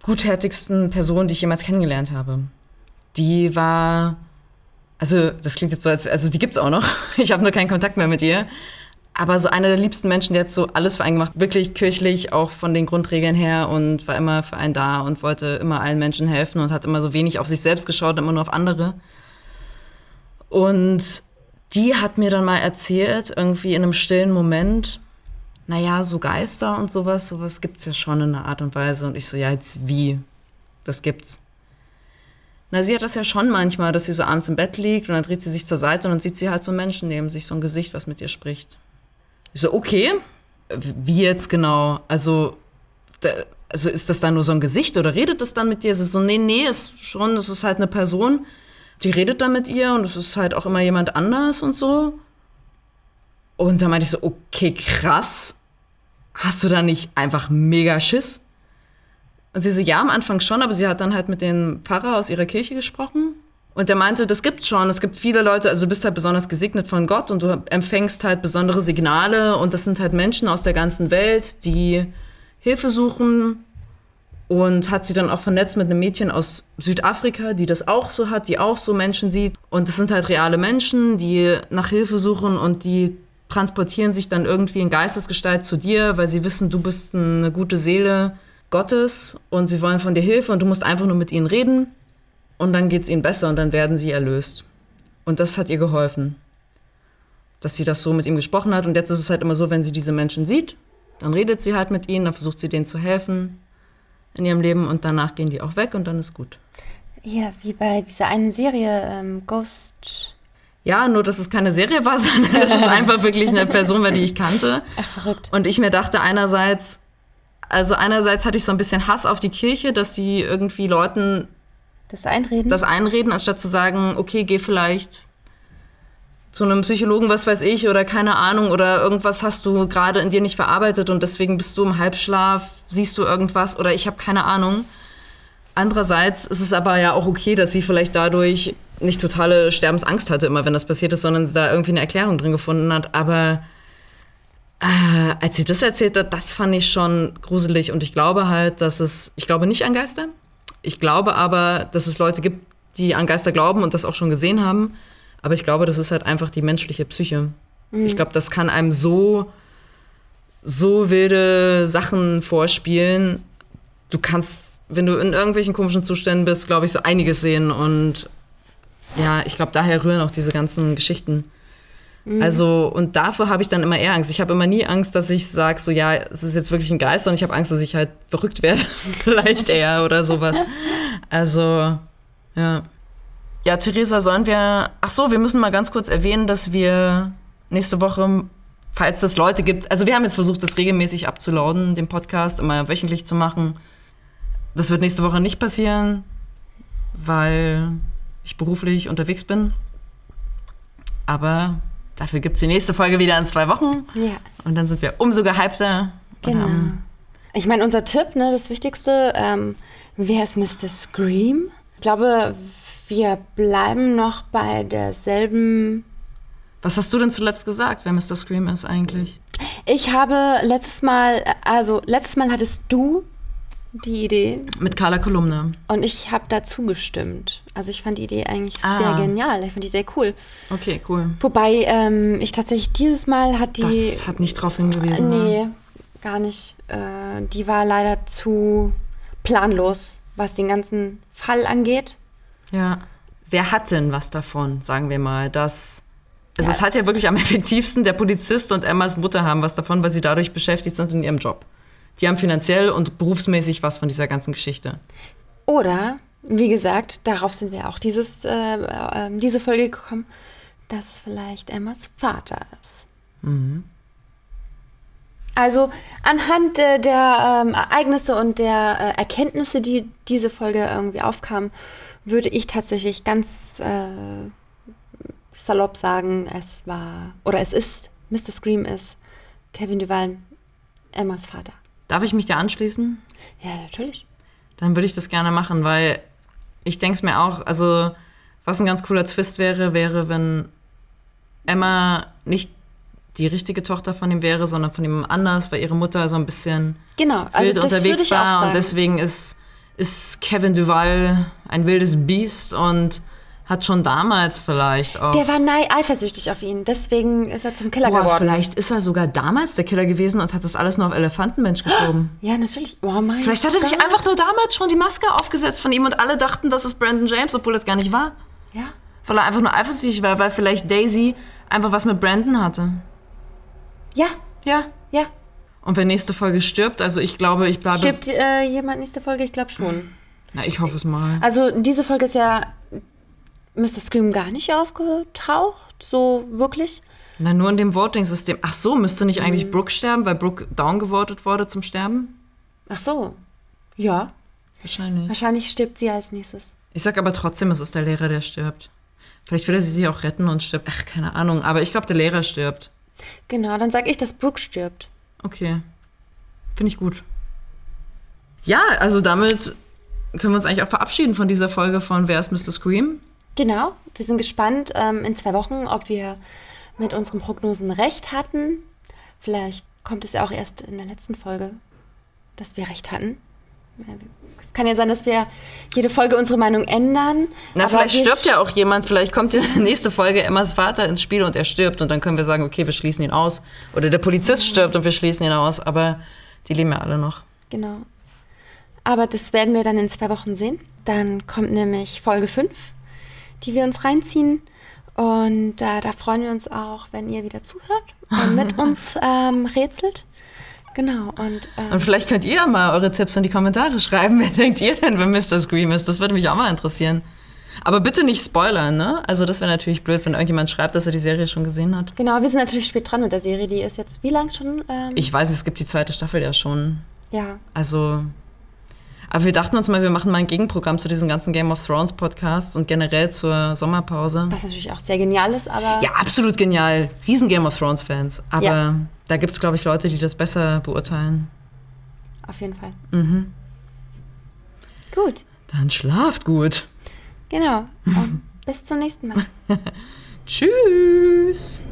gutherzigsten Personen, die ich jemals kennengelernt habe. Die war, also das klingt jetzt so, als, also die gibt's auch noch. (laughs) Ich habe nur keinen Kontakt mehr mit ihr. Aber so einer der liebsten Menschen, der hat so alles für einen gemacht, wirklich kirchlich, auch von den Grundregeln her und war immer für einen da und wollte immer allen Menschen helfen und hat immer so wenig auf sich selbst geschaut, immer nur auf andere. Und die hat mir dann mal erzählt, irgendwie in einem stillen Moment, naja, so Geister und sowas, sowas gibt's ja schon in einer Art und Weise. Und ich so, ja, jetzt wie? Das gibt's. Na, sie hat das ja schon manchmal, dass sie so abends im Bett liegt und dann dreht sie sich zur Seite und dann sieht sie halt so einen Menschen neben sich, so ein Gesicht, was mit ihr spricht. Ich so, okay, wie jetzt genau? Also, da, also ist das dann nur so ein Gesicht oder redet das dann mit dir? Es ist so, nee, nee, ist schon, es ist halt eine Person, die redet dann mit ihr und es ist halt auch immer jemand anders und so. Und da meinte ich so, okay, krass. Hast du da nicht einfach mega Schiss? Und sie so, ja, am Anfang schon, aber sie hat dann halt mit dem Pfarrer aus ihrer Kirche gesprochen. Und der meinte, das gibt's schon. Es gibt viele Leute, also du bist halt besonders gesegnet von Gott und du empfängst halt besondere Signale. Und das sind halt Menschen aus der ganzen Welt, die Hilfe suchen. Und hat sie dann auch vernetzt mit einem Mädchen aus Südafrika, die das auch so hat, die auch so Menschen sieht. Und das sind halt reale Menschen, die nach Hilfe suchen und die transportieren sich dann irgendwie in Geistesgestalt zu dir, weil sie wissen, du bist eine gute Seele Gottes und sie wollen von dir Hilfe und du musst einfach nur mit ihnen reden und dann geht es ihnen besser und dann werden sie erlöst. Und das hat ihr geholfen, dass sie das so mit ihm gesprochen hat. Und jetzt ist es halt immer so, wenn sie diese Menschen sieht, dann redet sie halt mit ihnen, dann versucht sie denen zu helfen in ihrem Leben und danach gehen die auch weg und dann ist gut. Ja, wie bei dieser einen Serie ähm, Ghost. Ja, nur dass es keine Serie war, (laughs) sondern dass es einfach wirklich eine Person war, die ich kannte. Ach, verrückt. Und ich mir dachte einerseits, also einerseits hatte ich so ein bisschen Hass auf die Kirche, dass sie irgendwie Leuten Das Einreden? das einreden, anstatt zu sagen, okay, geh vielleicht zu einem Psychologen, was weiß ich, oder keine Ahnung, oder irgendwas hast du gerade in dir nicht verarbeitet und deswegen bist du im Halbschlaf, siehst du irgendwas oder ich habe keine Ahnung. Andererseits ist es aber ja auch okay, dass sie vielleicht dadurch nicht totale Sterbensangst hatte, immer wenn das passiert ist, sondern da irgendwie eine Erklärung drin gefunden hat. Aber äh, als sie das erzählt hat, das fand ich schon gruselig und ich glaube halt, dass es, ich glaube nicht an Geister. Ich glaube aber, dass es Leute gibt, die an Geister glauben und das auch schon gesehen haben. Aber ich glaube, das ist halt einfach die menschliche Psyche. Ich glaube, das kann einem so, so wilde Sachen vorspielen. Du kannst, wenn du in irgendwelchen komischen Zuständen bist, glaube ich, so einiges sehen. Und ja, ich glaube, daher rühren auch diese ganzen Geschichten. Also, und dafür habe ich dann immer eher Angst. Ich habe immer nie Angst, dass ich sage, so, ja, es ist jetzt wirklich ein Geist, sondern ich habe Angst, dass ich halt verrückt werde. (laughs) Vielleicht eher oder sowas. Also, ja. Ja, Theresa, sollen wir. Ach so, wir müssen mal ganz kurz erwähnen, dass wir nächste Woche, falls es Leute gibt, also wir haben jetzt versucht, das regelmäßig abzuladen, den Podcast immer wöchentlich zu machen. Das wird nächste Woche nicht passieren, weil ich beruflich unterwegs bin. Aber dafür gibt es die nächste Folge wieder in zwei Wochen. Ja. Und dann sind wir umso gehypter. Genau. Ich meine, unser Tipp, ne, das Wichtigste, ähm, wer ist Mr. Scream? Ich glaube, wir bleiben noch bei derselben. Was hast du denn zuletzt gesagt, wer Mr. Scream ist eigentlich? Ich habe letztes Mal, also letztes Mal hattest du die Idee Mit Carla Kolumne. und ich habe dazu gestimmt. Also ich fand die Idee eigentlich Ah. sehr genial. Ich fand die sehr cool. Okay, cool. Wobei ähm, ich tatsächlich dieses Mal hat die. Das hat nicht drauf hingewiesen. Ne? Nee, gar nicht. Äh, die war leider zu planlos, was den ganzen Fall angeht. Ja. Wer hat denn was davon, sagen wir mal, dass. Also es hat ja wirklich am (laughs) effektivsten, der Polizist und Emmas Mutter haben was davon, weil sie dadurch beschäftigt sind in ihrem Job. Die haben finanziell und berufsmäßig was von dieser ganzen Geschichte. Oder, wie gesagt, darauf sind wir auch dieses, äh, äh, diese Folge gekommen, dass es vielleicht Emmas Vater ist. Also anhand äh, der ähm, Ereignisse und der äh, Erkenntnisse, die diese Folge irgendwie aufkamen, würde ich tatsächlich ganz äh, salopp sagen, es war oder es ist, Mr. Scream ist Kevin Duval Emmas Vater. Darf ich mich da anschließen? Ja, natürlich. Dann würde ich das gerne machen, weil ich denke es mir auch, also was ein ganz cooler Twist wäre, wäre, wenn Emma nicht die richtige Tochter von ihm wäre, sondern von jemandem anders, weil ihre Mutter so ein bisschen Genau, also wild unterwegs war und deswegen ist, ist Kevin Duval ein wildes Biest und hat schon damals vielleicht auch. Der war nei eifersüchtig auf ihn, deswegen ist er zum Killer Boah, geworden. vielleicht ist er sogar damals der Killer gewesen und hat das alles nur auf Elefantenmensch geschoben. (gasps) Ja, natürlich. Oh mein Vielleicht hat er sich Gott. einfach nur damals schon die Maske aufgesetzt von ihm und alle dachten, das ist Brandon James, obwohl das gar nicht war. Ja. Weil er einfach nur eifersüchtig war, weil vielleicht Daisy einfach was mit Brandon hatte. Ja, Ja. ja. Und wenn nächste Folge stirbt, also ich glaube, ich bleibe. Stirbt äh, jemand nächste Folge? Ich glaube schon. Na, ich hoffe es mal. Also diese Folge ist ja Mr. Scream gar nicht aufgetaucht, so wirklich. Na, nur in dem Voting-System. Ach so, müsste nicht eigentlich Brooke sterben, weil Brooke down gewotet wurde zum Sterben? Ach so. Ja, Wahrscheinlich. wahrscheinlich stirbt sie als nächstes. Ich sag aber trotzdem, es ist der Lehrer, der stirbt. Vielleicht will er sie auch retten und stirbt. Ach, keine Ahnung. Aber ich glaube, der Lehrer stirbt. Genau, dann sag ich, dass Brooke stirbt. Okay. Finde ich gut. Ja, also damit können wir uns eigentlich auch verabschieden von dieser Folge von Wer ist Mr. Scream? Genau, wir sind gespannt ähm, in zwei Wochen, ob wir mit unseren Prognosen recht hatten. Vielleicht kommt es ja auch erst in der letzten Folge, dass wir recht hatten. Es kann ja sein, dass wir jede Folge unsere Meinung ändern. Na, vielleicht stirbt ja auch jemand, vielleicht kommt in der (laughs) nächste Folge Emmas Vater ins Spiel und er stirbt und dann können wir sagen, okay, wir schließen ihn aus. Oder der Polizist stirbt und wir schließen ihn aus, aber die leben ja alle noch. Genau. Aber das werden wir dann in zwei Wochen sehen. Dann kommt nämlich Folge 5, die wir uns reinziehen. Und äh, da freuen wir uns auch, wenn ihr wieder zuhört und mit (laughs) uns ähm, rätselt. Genau. Und, ähm, Und vielleicht könnt ihr mal eure Tipps in die Kommentare schreiben. (laughs) Wer denkt ihr denn, wenn Mr. Scream ist? Das würde mich auch mal interessieren. Aber bitte nicht spoilern, ne? Also das wäre natürlich blöd, wenn irgendjemand schreibt, dass er die Serie schon gesehen hat. genau, wir sind natürlich spät dran mit der Serie. Die ist jetzt wie lang schon? Ähm, Ich weiß, es gibt die zweite Staffel ja schon. ja, Also. Aber wir dachten uns mal, wir machen mal ein Gegenprogramm zu diesen ganzen Game of Thrones Podcasts und generell zur Sommerpause. was natürlich auch sehr genial ist, aber Ja, absolut genial. Riesen Game of Thrones Fans. Aber Ja. da gibt es, glaube ich, Leute, die das besser beurteilen. auf jeden Fall. Mhm. Gut, Dann schlaft gut. genau. Und (laughs) bis zum nächsten Mal. Tschüss.